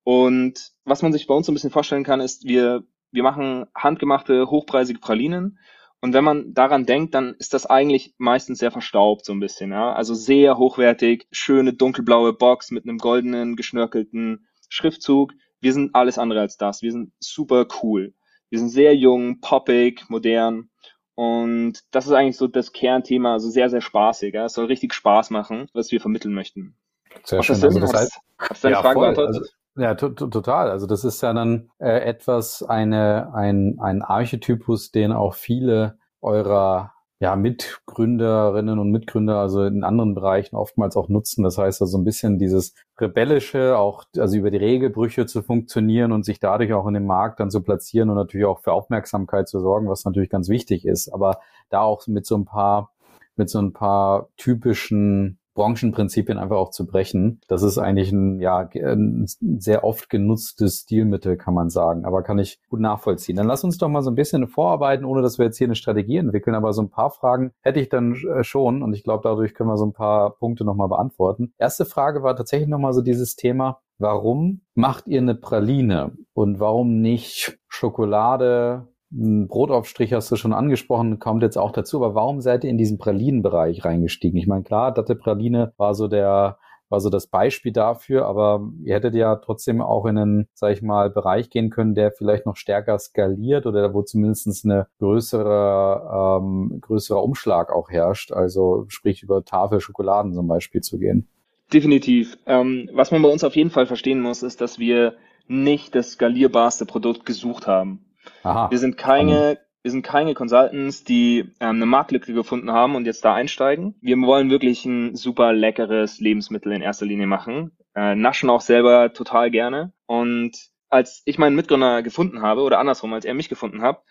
Und was man sich bei uns so ein bisschen vorstellen kann, ist, wir wir machen handgemachte, hochpreisige Pralinen. Und wenn man daran denkt, dann ist das eigentlich meistens sehr verstaubt, so ein bisschen. Ja? Also sehr hochwertig, schöne dunkelblaue Box mit einem goldenen, geschnörkelten Schriftzug. Wir sind alles andere als das. Wir sind super cool. Wir sind sehr jung, poppig, modern. Und das ist eigentlich so das Kernthema, also sehr, sehr spaßig. Ja? Es soll richtig Spaß machen, was wir vermitteln möchten. Sehr schön. Also das heißt, hast du deine ja, Frage beantwortet? Also, ja, total. Also das ist ja dann äh, etwas, eine, ein, ein Archetypus, den auch viele eurer ja, Mitgründerinnen und Mitgründer, also in anderen Bereichen oftmals auch nutzen. Das heißt also ein bisschen dieses rebellische, auch also über die Regelbrüche zu funktionieren und sich dadurch auch in dem Markt dann zu platzieren und natürlich auch für Aufmerksamkeit zu sorgen, was natürlich ganz wichtig ist. Aber da auch mit so ein paar mit so ein paar typischen Branchenprinzipien einfach auch zu brechen. Das ist eigentlich ein, ja, ein sehr oft genutztes Stilmittel, kann man sagen, aber kann ich gut nachvollziehen. Dann lass uns doch mal so ein bisschen vorarbeiten, ohne dass wir jetzt hier eine Strategie entwickeln, aber so ein paar Fragen hätte ich dann äh, schon und ich glaube, dadurch können wir so ein paar Punkte nochmal beantworten. Erste Frage war tatsächlich nochmal so dieses Thema, warum macht ihr eine Praline und warum nicht Schokolade, Brotaufstrich hast du schon angesprochen, kommt jetzt auch dazu, aber warum seid ihr in diesen Pralinenbereich reingestiegen? Ich meine, klar, Datte Praline war so der war so das Beispiel dafür, aber ihr hättet ja trotzdem auch in einen, sag ich mal, Bereich gehen können, der vielleicht noch stärker skaliert oder wo zumindest eine größere, ähm, größerer Umschlag auch herrscht, also sprich über Tafel Schokoladen zum Beispiel zu gehen. Definitiv. Ähm, was man bei uns auf jeden Fall verstehen muss, ist, dass wir nicht das skalierbarste Produkt gesucht haben. Aha. Wir sind keine, wir sind keine Consultants, die ähm, eine Marktlücke gefunden haben und jetzt da einsteigen. Wir wollen wirklich ein super leckeres Lebensmittel in erster Linie machen. Äh, naschen auch selber total gerne. Und als ich meinen Mitgründer gefunden habe, oder andersrum, als er mich gefunden hat,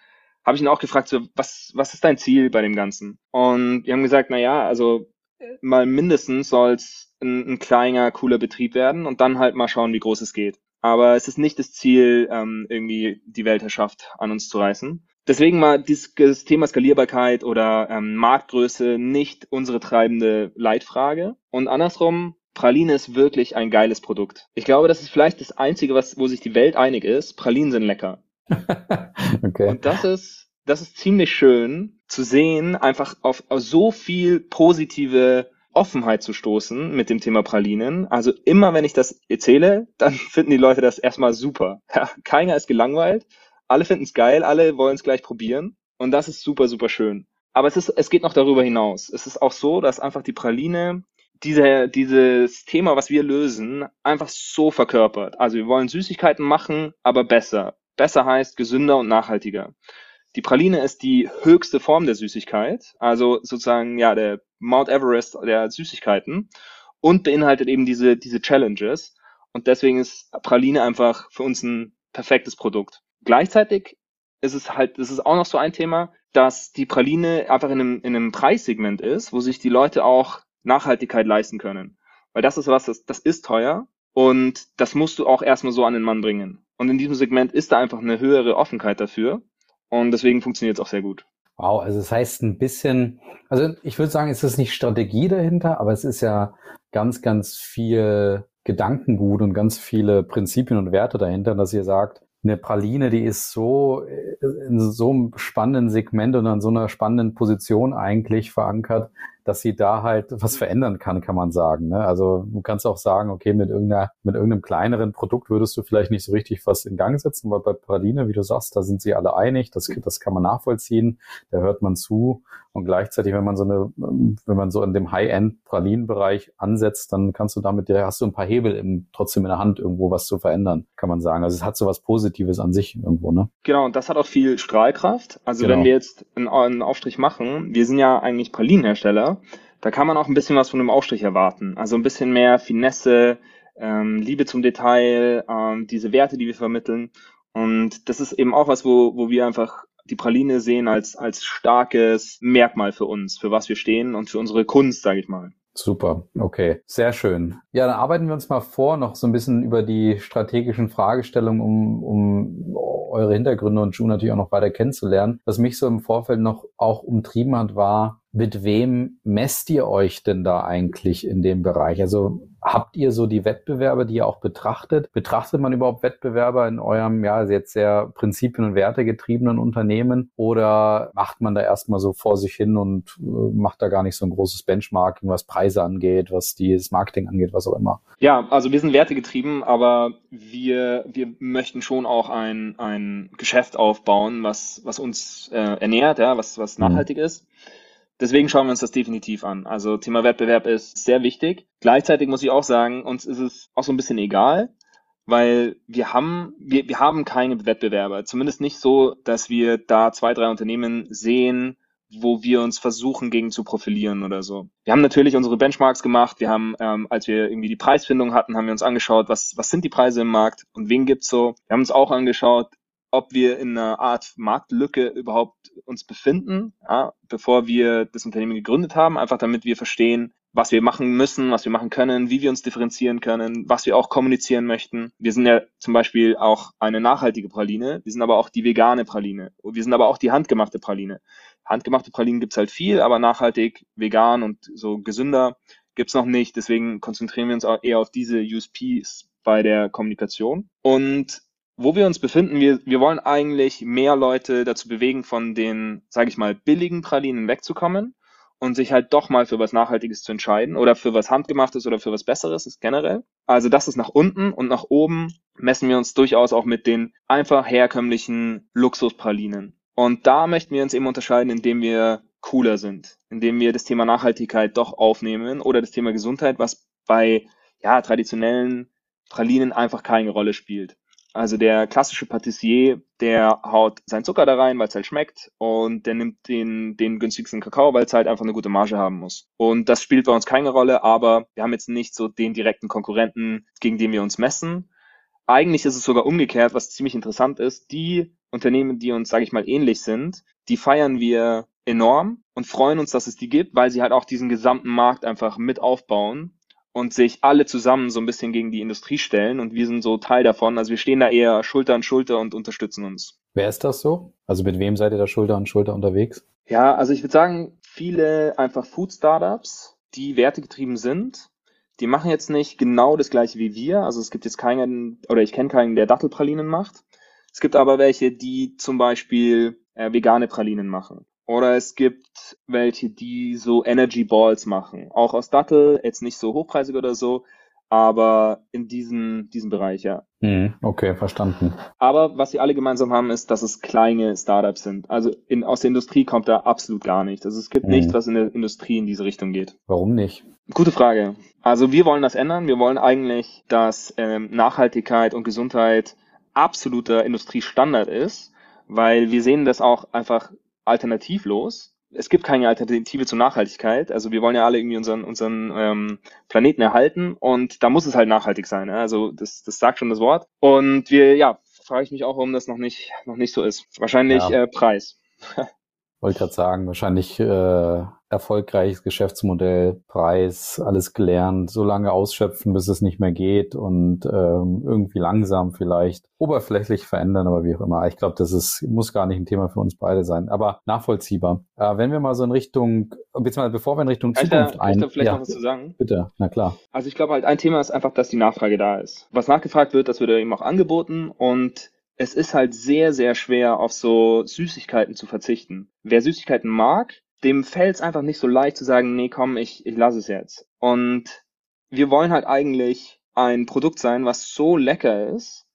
habe ich ihn auch gefragt, so, was, was ist dein Ziel bei dem Ganzen? Und wir haben gesagt, na ja, also mal mindestens soll es ein, ein kleiner, cooler Betrieb werden und dann halt mal schauen, wie groß es geht. Aber es ist nicht das Ziel, ähm, irgendwie die Weltherrschaft an uns zu reißen. Deswegen war dieses Thema Skalierbarkeit oder ähm, Marktgröße nicht unsere treibende Leitfrage. Und andersrum, Praline ist wirklich ein geiles Produkt. Ich glaube, das ist vielleicht das Einzige, was, wo sich die Welt einig ist. Pralinen sind lecker. okay. Und das ist, das ist ziemlich schön zu sehen, einfach auf, auf so viel positive Offenheit zu stoßen mit dem Thema Pralinen. Also immer, wenn ich das erzähle, dann finden die Leute das erstmal super. Ja, keiner ist gelangweilt, alle finden es geil, alle wollen es gleich probieren und das ist super, super schön. Aber es ist, es geht noch darüber hinaus. Es ist auch so, dass einfach die Praline diese, dieses Thema, was wir lösen, einfach so verkörpert. Also wir wollen Süßigkeiten machen, aber besser. Besser heißt gesünder und nachhaltiger. Die Praline ist die höchste Form der Süßigkeit, also sozusagen ja der Mount Everest der Süßigkeiten und beinhaltet eben diese, diese Challenges. Und deswegen ist Praline einfach für uns ein perfektes Produkt. Gleichzeitig ist es halt, ist auch noch so ein Thema, dass die Praline einfach in einem, in einem Preissegment ist, wo sich die Leute auch Nachhaltigkeit leisten können. Weil das ist was, das, das ist teuer und das musst du auch erstmal so an den Mann bringen. Und in diesem Segment ist da einfach eine höhere Offenheit dafür. Und deswegen funktioniert es auch sehr gut. Wow, also das heißt ein bisschen, also ich würde sagen, es ist nicht Strategie dahinter, aber es ist ja ganz, ganz viel Gedankengut und ganz viele Prinzipien und Werte dahinter, dass ihr sagt, eine Praline, die ist so in so einem spannenden Segment und an so einer spannenden Position eigentlich verankert, dass sie da halt was verändern kann, kann man sagen. Ne? Also du kannst auch sagen, okay, mit irgendeiner, mit irgendeinem kleineren Produkt würdest du vielleicht nicht so richtig was in Gang setzen, weil bei Praline, wie du sagst, da sind sie alle einig, das, das kann man nachvollziehen, da hört man zu. Und gleichzeitig, wenn man so eine, wenn man so in dem High-End-Pralinenbereich ansetzt, dann kannst du damit, ja, hast du ein paar Hebel im, trotzdem in der Hand, irgendwo was zu verändern, kann man sagen. Also es hat so was Positives an sich irgendwo, ne? Genau, und das hat auch viel Strahlkraft. Also genau. wenn wir jetzt einen, einen Aufstrich machen, wir sind ja eigentlich Pralinenhersteller, da kann man auch ein bisschen was von einem Aufstrich erwarten. Also ein bisschen mehr Finesse, ähm, Liebe zum Detail, ähm, diese Werte, die wir vermitteln. Und das ist eben auch was, wo, wo wir einfach die Praline sehen als, als starkes Merkmal für uns, für was wir stehen und für unsere Kunst, sage ich mal. Super, okay, sehr schön. Ja, dann arbeiten wir uns mal vor, noch so ein bisschen über die strategischen Fragestellungen, um, um eure Hintergründe und Ju natürlich auch noch weiter kennenzulernen. Was mich so im Vorfeld noch auch umtrieben hat, war, mit wem messt ihr euch denn da eigentlich in dem Bereich? Also Habt ihr so die Wettbewerbe, die ihr auch betrachtet? Betrachtet man überhaupt Wettbewerber in eurem, ja, jetzt sehr prinzipien- und wertegetriebenen Unternehmen? Oder macht man da erstmal so vor sich hin und äh, macht da gar nicht so ein großes Benchmarking, was Preise angeht, was das Marketing angeht, was auch immer? Ja, also wir sind wertegetrieben, aber wir, wir möchten schon auch ein, ein Geschäft aufbauen, was, was uns äh, ernährt, ja, was, was mhm. nachhaltig mhm. ist. Deswegen schauen wir uns das definitiv an. Also Thema Wettbewerb ist sehr wichtig. Gleichzeitig muss ich auch sagen, uns ist es auch so ein bisschen egal, weil wir haben, wir, wir haben keine Wettbewerber. Zumindest nicht so, dass wir da zwei, drei Unternehmen sehen, wo wir uns versuchen, gegen zu profilieren oder so. Wir haben natürlich unsere Benchmarks gemacht. Wir haben, ähm, als wir irgendwie die Preisfindung hatten, haben wir uns angeschaut, was, was sind die Preise im Markt und wen gibt's so. Wir haben uns auch angeschaut, ob wir in einer Art Marktlücke überhaupt uns befinden, ja, bevor wir das Unternehmen gegründet haben, einfach damit wir verstehen, was wir machen müssen, was wir machen können, wie wir uns differenzieren können, was wir auch kommunizieren möchten. Wir sind ja zum Beispiel auch eine nachhaltige Praline, wir sind aber auch die vegane Praline, wir sind aber auch die handgemachte Praline. Handgemachte Pralinen gibt's halt viel, aber nachhaltig, vegan und so gesünder gibt's noch nicht. Deswegen konzentrieren wir uns auch eher auf diese USPs bei der Kommunikation. Und wo wir uns befinden, wir, wir wollen eigentlich mehr Leute dazu bewegen, von den, sage ich mal, billigen Pralinen wegzukommen und sich halt doch mal für was Nachhaltiges zu entscheiden oder für was Handgemachtes oder für was Besseres ist generell. Also das ist nach unten und nach oben messen wir uns durchaus auch mit den einfach herkömmlichen Luxuspralinen. Und da möchten wir uns eben unterscheiden, indem wir cooler sind, indem wir das Thema Nachhaltigkeit doch aufnehmen oder das Thema Gesundheit, was bei ja, traditionellen Pralinen einfach keine Rolle spielt. Also der klassische Patissier, der haut seinen Zucker da rein, weil es halt schmeckt und der nimmt den, den günstigsten Kakao, weil es halt einfach eine gute Marge haben muss. Und das spielt bei uns keine Rolle, aber wir haben jetzt nicht so den direkten Konkurrenten, gegen den wir uns messen. Eigentlich ist es sogar umgekehrt, was ziemlich interessant ist. Die Unternehmen, die uns, sage ich mal, ähnlich sind, die feiern wir enorm und freuen uns, dass es die gibt, weil sie halt auch diesen gesamten Markt einfach mit aufbauen und sich alle zusammen so ein bisschen gegen die Industrie stellen und wir sind so Teil davon. Also wir stehen da eher Schulter an Schulter und unterstützen uns. Wer ist das so? Also mit wem seid ihr da Schulter an Schulter unterwegs? Ja, also ich würde sagen, viele einfach Food-Startups, die wertegetrieben sind. Die machen jetzt nicht genau das gleiche wie wir. Also es gibt jetzt keinen, oder ich kenne keinen, der Dattelpralinen macht. Es gibt aber welche, die zum Beispiel äh, vegane Pralinen machen. Oder es gibt welche, die so Energy Balls machen. Auch aus Dattel, jetzt nicht so hochpreisig oder so, aber in diesem, diesem Bereich, ja. Hm, okay, verstanden. Aber was sie alle gemeinsam haben, ist, dass es kleine Startups sind. Also in, aus der Industrie kommt da absolut gar nichts. Also es gibt hm. nichts, was in der Industrie in diese Richtung geht. Warum nicht? Gute Frage. Also wir wollen das ändern. Wir wollen eigentlich, dass ähm, Nachhaltigkeit und Gesundheit absoluter Industriestandard ist, weil wir sehen das auch einfach alternativlos. Es gibt keine Alternative zur Nachhaltigkeit. Also wir wollen ja alle irgendwie unseren, unseren ähm, Planeten erhalten und da muss es halt nachhaltig sein. Ja? Also das, das sagt schon das Wort. Und wir, ja, frage ich mich auch, warum das noch nicht, noch nicht so ist. Wahrscheinlich ja. äh, Preis. Wollte gerade sagen, wahrscheinlich äh, erfolgreiches Geschäftsmodell, Preis, alles gelernt, so lange ausschöpfen, bis es nicht mehr geht und ähm, irgendwie langsam vielleicht oberflächlich verändern, aber wie auch immer. Ich glaube, das ist muss gar nicht ein Thema für uns beide sein, aber nachvollziehbar. Äh, wenn wir mal so in Richtung, beziehungsweise bevor wir in Richtung Zukunft ein, da vielleicht ja, noch was zu sagen? Bitte, na klar. Also ich glaube halt ein Thema ist einfach, dass die Nachfrage da ist. Was nachgefragt wird, das wird eben auch angeboten und es ist halt sehr, sehr schwer, auf so Süßigkeiten zu verzichten. Wer Süßigkeiten mag, dem fällt es einfach nicht so leicht zu sagen, nee, komm, ich, ich lasse es jetzt. Und wir wollen halt eigentlich ein Produkt sein, was so lecker ist,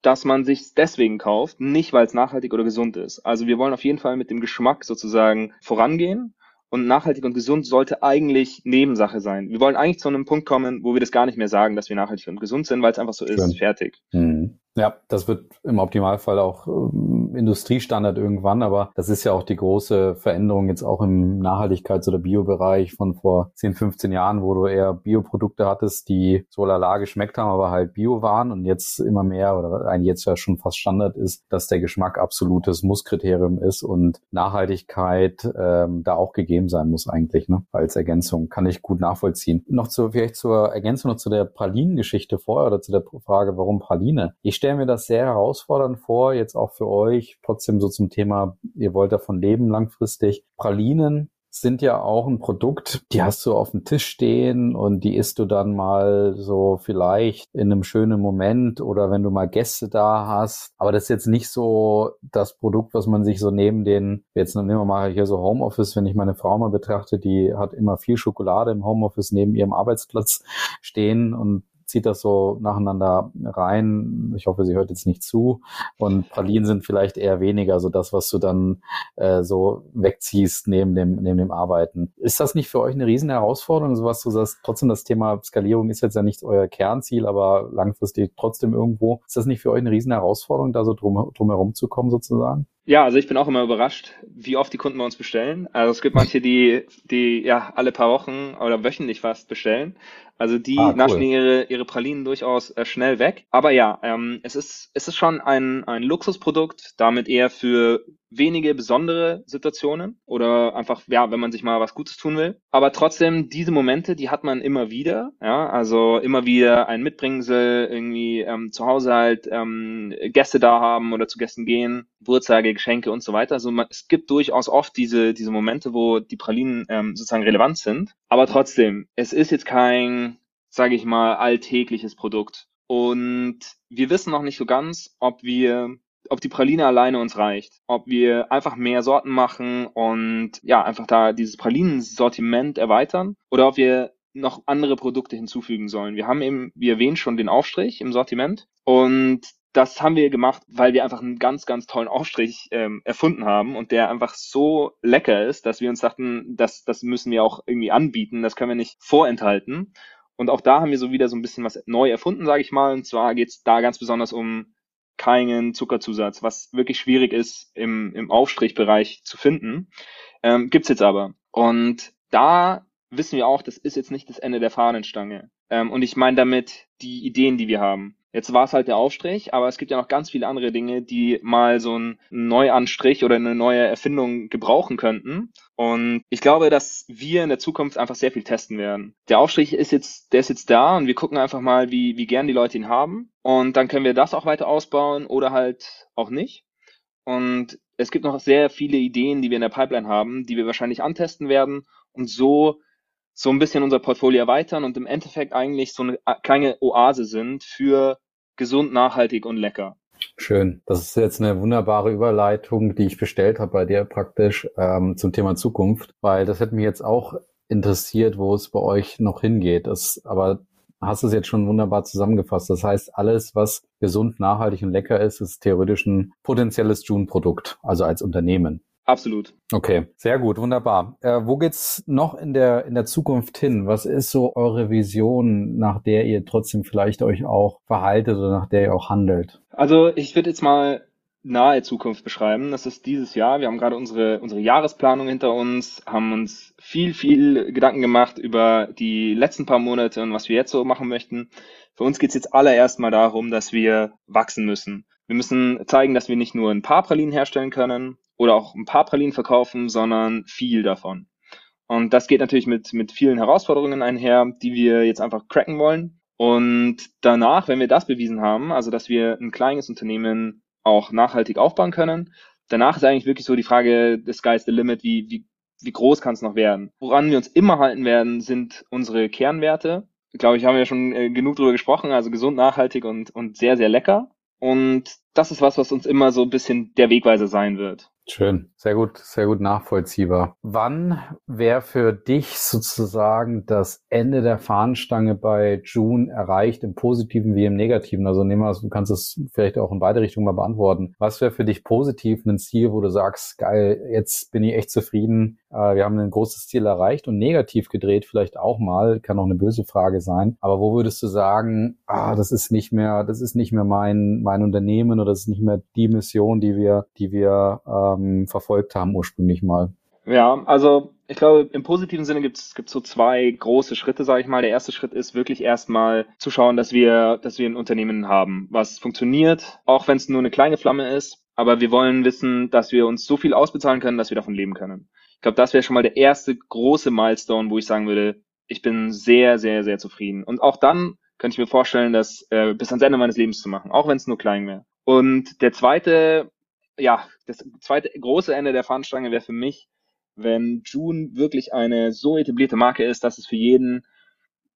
dass man sich deswegen kauft, nicht weil es nachhaltig oder gesund ist. Also wir wollen auf jeden Fall mit dem Geschmack sozusagen vorangehen und nachhaltig und gesund sollte eigentlich Nebensache sein. Wir wollen eigentlich zu einem Punkt kommen, wo wir das gar nicht mehr sagen, dass wir nachhaltig und gesund sind, weil es einfach so ist, fertig. Mhm. Ja, das wird im Optimalfall auch ähm, Industriestandard irgendwann, aber das ist ja auch die große Veränderung jetzt auch im Nachhaltigkeits- oder Biobereich von vor 10, 15 Jahren, wo du eher Bioprodukte hattest, die so lala geschmeckt haben, aber halt Bio waren und jetzt immer mehr oder eigentlich jetzt ja schon fast Standard ist, dass der Geschmack absolutes Musskriterium ist und Nachhaltigkeit ähm, da auch gegeben sein muss eigentlich, ne? Als Ergänzung. Kann ich gut nachvollziehen. Noch zu, vielleicht zur Ergänzung noch zu der Pralinengeschichte vorher oder zu der Frage, warum Praline? Ich stelle mir das sehr herausfordernd vor, jetzt auch für euch, trotzdem so zum Thema, ihr wollt davon leben langfristig. Pralinen sind ja auch ein Produkt, die hast du auf dem Tisch stehen und die isst du dann mal so vielleicht in einem schönen Moment oder wenn du mal Gäste da hast. Aber das ist jetzt nicht so das Produkt, was man sich so neben den, jetzt nehmen wir mal hier so Homeoffice, wenn ich meine Frau mal betrachte, die hat immer viel Schokolade im Homeoffice neben ihrem Arbeitsplatz stehen und zieht das so nacheinander rein. Ich hoffe, sie hört jetzt nicht zu. Und Pralinen sind vielleicht eher weniger so das, was du dann äh, so wegziehst neben dem, neben dem Arbeiten. Ist das nicht für euch eine riesen Herausforderung? So was du sagst, trotzdem das Thema Skalierung ist jetzt ja nicht euer Kernziel, aber langfristig trotzdem irgendwo. Ist das nicht für euch eine riesen Herausforderung, da so drum, drum herum zu kommen sozusagen? Ja, also ich bin auch immer überrascht, wie oft die Kunden bei uns bestellen. Also es gibt manche, die, die ja alle paar Wochen oder wöchentlich fast bestellen. Also die ah, cool. naschen ihre, ihre Pralinen durchaus äh, schnell weg. Aber ja, ähm, es ist, es ist schon ein, ein Luxusprodukt, damit eher für wenige besondere Situationen oder einfach, ja, wenn man sich mal was Gutes tun will. Aber trotzdem, diese Momente, die hat man immer wieder. Ja, also immer wieder ein Mitbringsel, irgendwie ähm, zu Hause halt ähm, Gäste da haben oder zu Gästen gehen, Geburtstage, Geschenke und so weiter. Also man, es gibt durchaus oft diese, diese Momente, wo die Pralinen ähm, sozusagen relevant sind. Aber trotzdem, es ist jetzt kein, sage ich mal, alltägliches Produkt. Und wir wissen noch nicht so ganz, ob wir ob die Praline alleine uns reicht, ob wir einfach mehr Sorten machen und ja, einfach da dieses Pralinensortiment erweitern oder ob wir noch andere Produkte hinzufügen sollen. Wir haben eben, wie erwähnt, schon den Aufstrich im Sortiment und das haben wir gemacht, weil wir einfach einen ganz, ganz tollen Aufstrich ähm, erfunden haben und der einfach so lecker ist, dass wir uns dachten, das, das müssen wir auch irgendwie anbieten, das können wir nicht vorenthalten. Und auch da haben wir so wieder so ein bisschen was neu erfunden, sage ich mal. Und zwar geht es da ganz besonders um keinen Zuckerzusatz, was wirklich schwierig ist im, im Aufstrichbereich zu finden. Ähm, gibt's jetzt aber. Und da wissen wir auch, das ist jetzt nicht das Ende der Fahnenstange. Ähm, und ich meine damit die Ideen, die wir haben. Jetzt war es halt der Aufstrich, aber es gibt ja noch ganz viele andere Dinge, die mal so einen Neuanstrich oder eine neue Erfindung gebrauchen könnten. Und ich glaube, dass wir in der Zukunft einfach sehr viel testen werden. Der Aufstrich ist jetzt, der ist jetzt da und wir gucken einfach mal, wie, wie gern die Leute ihn haben. Und dann können wir das auch weiter ausbauen oder halt auch nicht. Und es gibt noch sehr viele Ideen, die wir in der Pipeline haben, die wir wahrscheinlich antesten werden und so so ein bisschen unser Portfolio erweitern und im Endeffekt eigentlich so eine kleine Oase sind für gesund, nachhaltig und lecker. Schön. Das ist jetzt eine wunderbare Überleitung, die ich bestellt habe bei dir praktisch ähm, zum Thema Zukunft, weil das hätte mich jetzt auch interessiert, wo es bei euch noch hingeht. Das, aber hast es jetzt schon wunderbar zusammengefasst. Das heißt, alles, was gesund, nachhaltig und lecker ist, ist theoretisch ein potenzielles June-Produkt, also als Unternehmen. Absolut. Okay, sehr gut, wunderbar. Äh, wo geht's noch in der in der Zukunft hin? Was ist so eure Vision, nach der ihr trotzdem vielleicht euch auch verhaltet oder nach der ihr auch handelt? Also ich würde jetzt mal nahe Zukunft beschreiben. Das ist dieses Jahr. Wir haben gerade unsere unsere Jahresplanung hinter uns, haben uns viel viel Gedanken gemacht über die letzten paar Monate und was wir jetzt so machen möchten. Für uns geht's jetzt allererst mal darum, dass wir wachsen müssen. Wir müssen zeigen, dass wir nicht nur ein paar Pralinen herstellen können, oder auch ein paar Pralinen verkaufen, sondern viel davon. Und das geht natürlich mit, mit vielen Herausforderungen einher, die wir jetzt einfach cracken wollen. Und danach, wenn wir das bewiesen haben, also dass wir ein kleines Unternehmen auch nachhaltig aufbauen können, danach ist eigentlich wirklich so die Frage, the sky's the limit, wie, wie, wie groß kann es noch werden? Woran wir uns immer halten werden, sind unsere Kernwerte. Ich glaube, ich habe ja schon äh, genug darüber gesprochen, also gesund, nachhaltig und, und sehr, sehr lecker. Und das ist was, was uns immer so ein bisschen der Wegweiser sein wird. Schön, sehr gut, sehr gut nachvollziehbar. Wann wäre für dich sozusagen das Ende der Fahnenstange bei June erreicht, im Positiven wie im Negativen? Also nehmen wir, du kannst es vielleicht auch in beide Richtungen mal beantworten. Was wäre für dich positiv ein Ziel, wo du sagst, geil, jetzt bin ich echt zufrieden, äh, wir haben ein großes Ziel erreicht und negativ gedreht vielleicht auch mal, kann auch eine böse Frage sein. Aber wo würdest du sagen, ah, das ist nicht mehr, das ist nicht mehr mein mein Unternehmen oder das ist nicht mehr die Mission, die wir, die wir äh, ähm, verfolgt haben ursprünglich mal. Ja, also ich glaube, im positiven Sinne gibt es so zwei große Schritte, sage ich mal. Der erste Schritt ist wirklich erstmal zu schauen, dass wir, dass wir ein Unternehmen haben, was funktioniert, auch wenn es nur eine kleine Flamme ist. Aber wir wollen wissen, dass wir uns so viel ausbezahlen können, dass wir davon leben können. Ich glaube, das wäre schon mal der erste große Milestone, wo ich sagen würde, ich bin sehr, sehr, sehr zufrieden. Und auch dann könnte ich mir vorstellen, das äh, bis ans Ende meines Lebens zu machen, auch wenn es nur klein wäre. Und der zweite ja, das zweite große Ende der Fahnenstange wäre für mich, wenn June wirklich eine so etablierte Marke ist, dass es für jeden,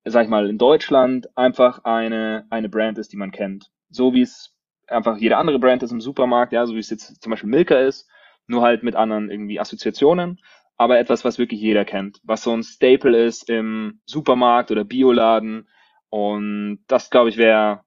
sag ich mal, in Deutschland einfach eine, eine Brand ist, die man kennt. So wie es einfach jede andere Brand ist im Supermarkt, ja, so wie es jetzt zum Beispiel Milka ist, nur halt mit anderen irgendwie Assoziationen, aber etwas, was wirklich jeder kennt, was so ein Staple ist im Supermarkt oder Bioladen. Und das, glaube ich, wäre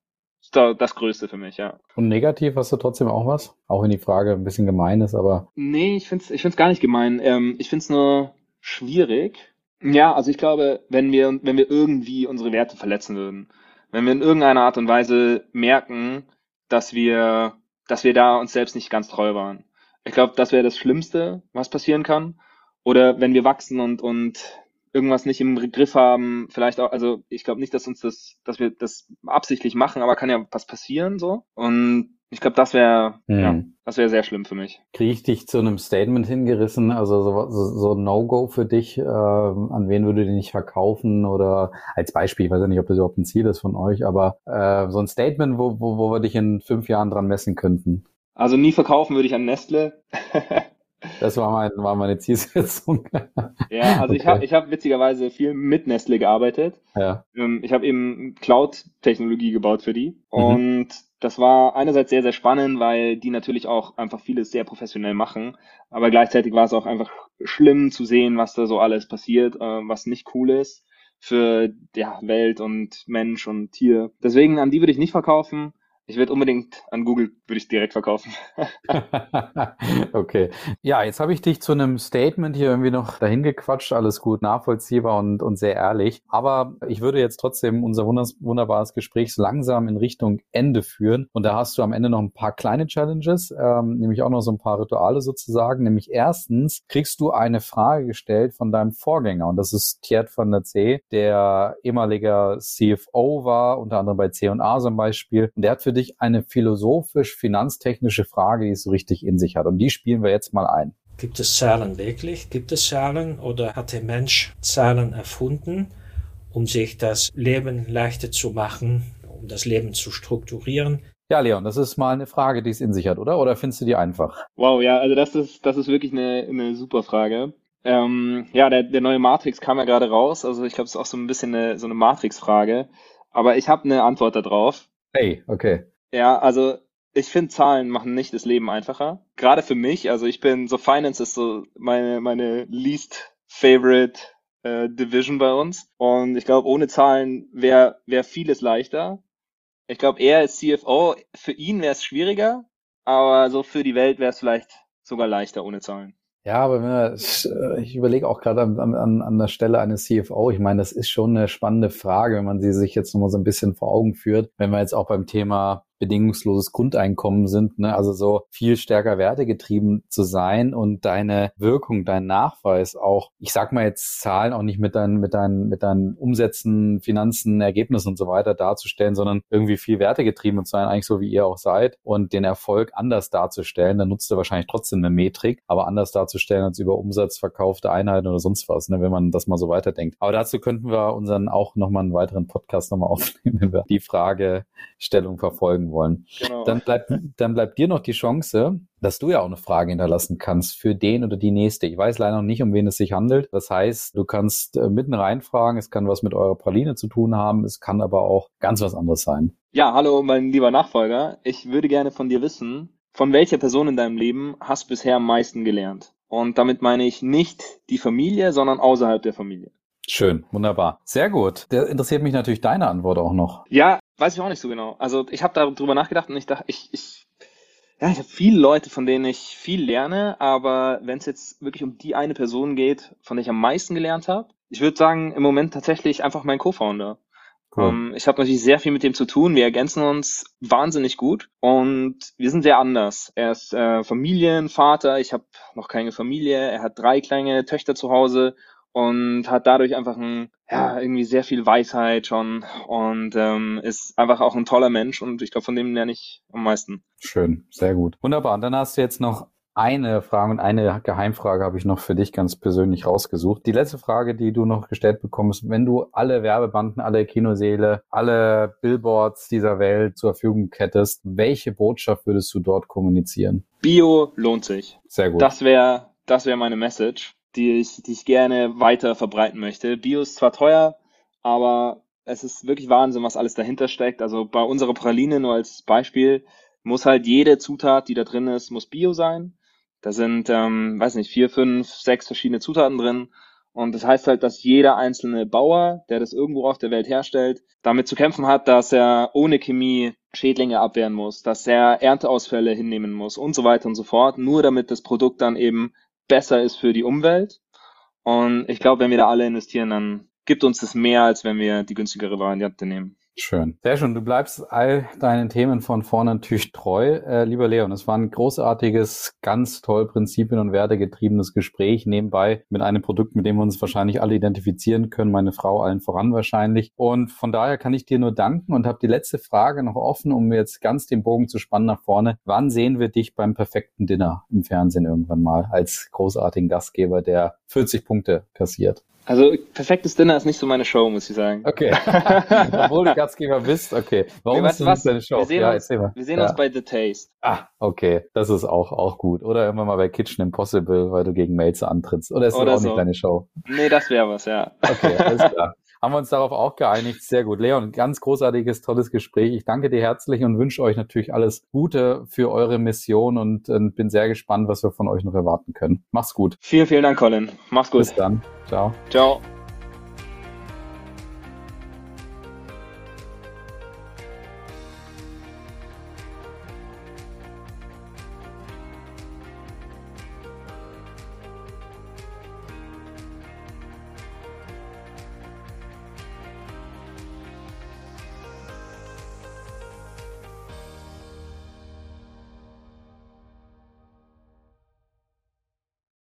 das Größte für mich, ja. Und negativ hast du trotzdem auch was? Auch wenn die Frage ein bisschen gemein ist, aber. Nee, ich finde es ich find's gar nicht gemein. Ähm, ich finde es nur schwierig. Ja, also ich glaube, wenn wir, wenn wir irgendwie unsere Werte verletzen würden, wenn wir in irgendeiner Art und Weise merken, dass wir, dass wir da uns selbst nicht ganz treu waren. Ich glaube, das wäre das Schlimmste, was passieren kann. Oder wenn wir wachsen und, und irgendwas nicht im Griff haben, vielleicht auch, also ich glaube nicht, dass uns das, dass wir das absichtlich machen, aber kann ja was passieren so. Und ich glaube, das wäre, hm. ja, das wäre sehr schlimm für mich. Kriege ich dich zu einem Statement hingerissen? Also so, so, so No-Go für dich, äh, an wen würde du nicht verkaufen? Oder als Beispiel, ich weiß ja nicht, ob das überhaupt ein Ziel ist von euch, aber äh, so ein Statement, wo, wo, wo wir dich in fünf Jahren dran messen könnten. Also nie verkaufen würde ich an Nestle. Das war, mein, war meine Zielsetzung. Ja, also okay. ich habe ich hab witzigerweise viel mit Nestle gearbeitet. Ja. Ähm, ich habe eben Cloud-Technologie gebaut für die. Mhm. Und das war einerseits sehr, sehr spannend, weil die natürlich auch einfach vieles sehr professionell machen. Aber gleichzeitig war es auch einfach schlimm zu sehen, was da so alles passiert, äh, was nicht cool ist für ja, Welt und Mensch und Tier. Deswegen an die würde ich nicht verkaufen. Ich werde unbedingt an Google, würde ich direkt verkaufen. okay. Ja, jetzt habe ich dich zu einem Statement hier irgendwie noch dahin gequatscht. Alles gut, nachvollziehbar und, und sehr ehrlich. Aber ich würde jetzt trotzdem unser wunderbares Gespräch so langsam in Richtung Ende führen. Und da hast du am Ende noch ein paar kleine Challenges, ähm, nämlich auch noch so ein paar Rituale sozusagen. Nämlich erstens kriegst du eine Frage gestellt von deinem Vorgänger. Und das ist Thiert von der C, der ehemaliger CFO war, unter anderem bei C&A zum Beispiel. Und der hat für dich dich eine philosophisch-finanztechnische Frage, die es so richtig in sich hat. Und die spielen wir jetzt mal ein. Gibt es Zahlen wirklich? Gibt es Zahlen oder hat der Mensch Zahlen erfunden, um sich das Leben leichter zu machen, um das Leben zu strukturieren? Ja, Leon, das ist mal eine Frage, die es in sich hat, oder? Oder findest du die einfach? Wow, ja, also das ist, das ist wirklich eine, eine super Frage. Ähm, ja, der, der neue Matrix kam ja gerade raus. Also ich glaube, es ist auch so ein bisschen eine, so eine Matrix-Frage. Aber ich habe eine Antwort darauf. Hey, okay. Ja, also ich finde, Zahlen machen nicht das Leben einfacher. Gerade für mich, also ich bin so Finance ist so meine, meine least favorite äh, Division bei uns. Und ich glaube, ohne Zahlen wäre wär vieles leichter. Ich glaube, er ist CFO, für ihn wäre es schwieriger, aber so für die Welt wäre es vielleicht sogar leichter ohne Zahlen. Ja, aber wir, äh, ich überlege auch gerade an, an, an der Stelle eines CFO. Ich meine, das ist schon eine spannende Frage, wenn man sie sich jetzt nochmal so ein bisschen vor Augen führt. Wenn wir jetzt auch beim Thema bedingungsloses Grundeinkommen sind, ne? also so viel stärker wertegetrieben zu sein und deine Wirkung, dein Nachweis auch, ich sag mal jetzt Zahlen auch nicht mit deinen, mit deinen, mit deinen Umsätzen, Finanzen, Ergebnissen und so weiter darzustellen, sondern irgendwie viel wertegetrieben zu sein, eigentlich so wie ihr auch seid und den Erfolg anders darzustellen, dann nutzt du wahrscheinlich trotzdem eine Metrik, aber anders darzustellen als über Umsatz, verkaufte Einheiten oder sonst was, ne? wenn man das mal so weiterdenkt. Aber dazu könnten wir unseren auch nochmal einen weiteren Podcast nochmal aufnehmen, wenn wir die Fragestellung verfolgen wollen. Genau. Dann, bleibt, dann bleibt dir noch die Chance, dass du ja auch eine Frage hinterlassen kannst für den oder die nächste. Ich weiß leider noch nicht, um wen es sich handelt. Das heißt, du kannst äh, mitten reinfragen, es kann was mit eurer Praline zu tun haben, es kann aber auch ganz was anderes sein. Ja, hallo, mein lieber Nachfolger. Ich würde gerne von dir wissen, von welcher Person in deinem Leben hast du bisher am meisten gelernt? Und damit meine ich nicht die Familie, sondern außerhalb der Familie. Schön, wunderbar. Sehr gut. Der interessiert mich natürlich deine Antwort auch noch. Ja, weiß ich auch nicht so genau. Also ich habe darüber nachgedacht und ich dachte, ich, ich, ja, ich habe viele Leute, von denen ich viel lerne, aber wenn es jetzt wirklich um die eine Person geht, von der ich am meisten gelernt habe, ich würde sagen, im Moment tatsächlich einfach mein Co-Founder. Cool. Um, ähm, ich habe natürlich sehr viel mit dem zu tun. Wir ergänzen uns wahnsinnig gut und wir sind sehr anders. Er ist äh, Familienvater, ich habe noch keine Familie, er hat drei kleine Töchter zu Hause und hat dadurch einfach ein, ja, irgendwie sehr viel Weisheit schon und ähm, ist einfach auch ein toller Mensch und ich glaube, von dem lerne ich am meisten. Schön, sehr gut. Wunderbar. Und dann hast du jetzt noch eine Frage und eine Geheimfrage habe ich noch für dich ganz persönlich rausgesucht. Die letzte Frage, die du noch gestellt bekommst, wenn du alle Werbebanden, alle Kinoseele, alle Billboards dieser Welt zur Verfügung hättest, welche Botschaft würdest du dort kommunizieren? Bio lohnt sich. Sehr gut. Das wäre das wäre meine Message. Die ich, die ich gerne weiter verbreiten möchte. Bio ist zwar teuer, aber es ist wirklich Wahnsinn, was alles dahinter steckt. Also bei unserer Praline nur als Beispiel muss halt jede Zutat, die da drin ist, muss Bio sein. Da sind, ähm, weiß nicht, vier, fünf, sechs verschiedene Zutaten drin. Und das heißt halt, dass jeder einzelne Bauer, der das irgendwo auf der Welt herstellt, damit zu kämpfen hat, dass er ohne Chemie Schädlinge abwehren muss, dass er Ernteausfälle hinnehmen muss und so weiter und so fort, nur damit das Produkt dann eben besser ist für die Umwelt. Und ich glaube, wenn wir da alle investieren, dann gibt uns das mehr, als wenn wir die günstigere Variante nehmen. Schön. Sehr schön. Du bleibst all deinen Themen von vorne natürlich treu. Äh, lieber Leon, es war ein großartiges, ganz toll prinzipien- und wertegetriebenes Gespräch nebenbei mit einem Produkt, mit dem wir uns wahrscheinlich alle identifizieren können. Meine Frau allen voran wahrscheinlich. Und von daher kann ich dir nur danken und habe die letzte Frage noch offen, um jetzt ganz den Bogen zu spannen nach vorne. Wann sehen wir dich beim perfekten Dinner im Fernsehen irgendwann mal als großartigen Gastgeber, der 40 Punkte kassiert? Also perfektes Dinner ist nicht so meine Show, muss ich sagen. Okay. Obwohl du Gastgeber bist, okay. Warum okay, ist das deine Show? Wir sehen, ja, uns, wir sehen ja. uns bei The Taste. Ah, okay. Das ist auch, auch gut. Oder immer mal bei Kitchen Impossible, weil du gegen Mails antrittst. Oder ist das auch so. nicht deine Show? Nee, das wäre was, ja. Okay, alles klar. Haben wir uns darauf auch geeinigt. Sehr gut. Leon, ganz großartiges, tolles Gespräch. Ich danke dir herzlich und wünsche euch natürlich alles Gute für eure Mission und, und bin sehr gespannt, was wir von euch noch erwarten können. Mach's gut. Vielen, vielen Dank, Colin. Mach's gut. Bis dann. Ciao. Ciao.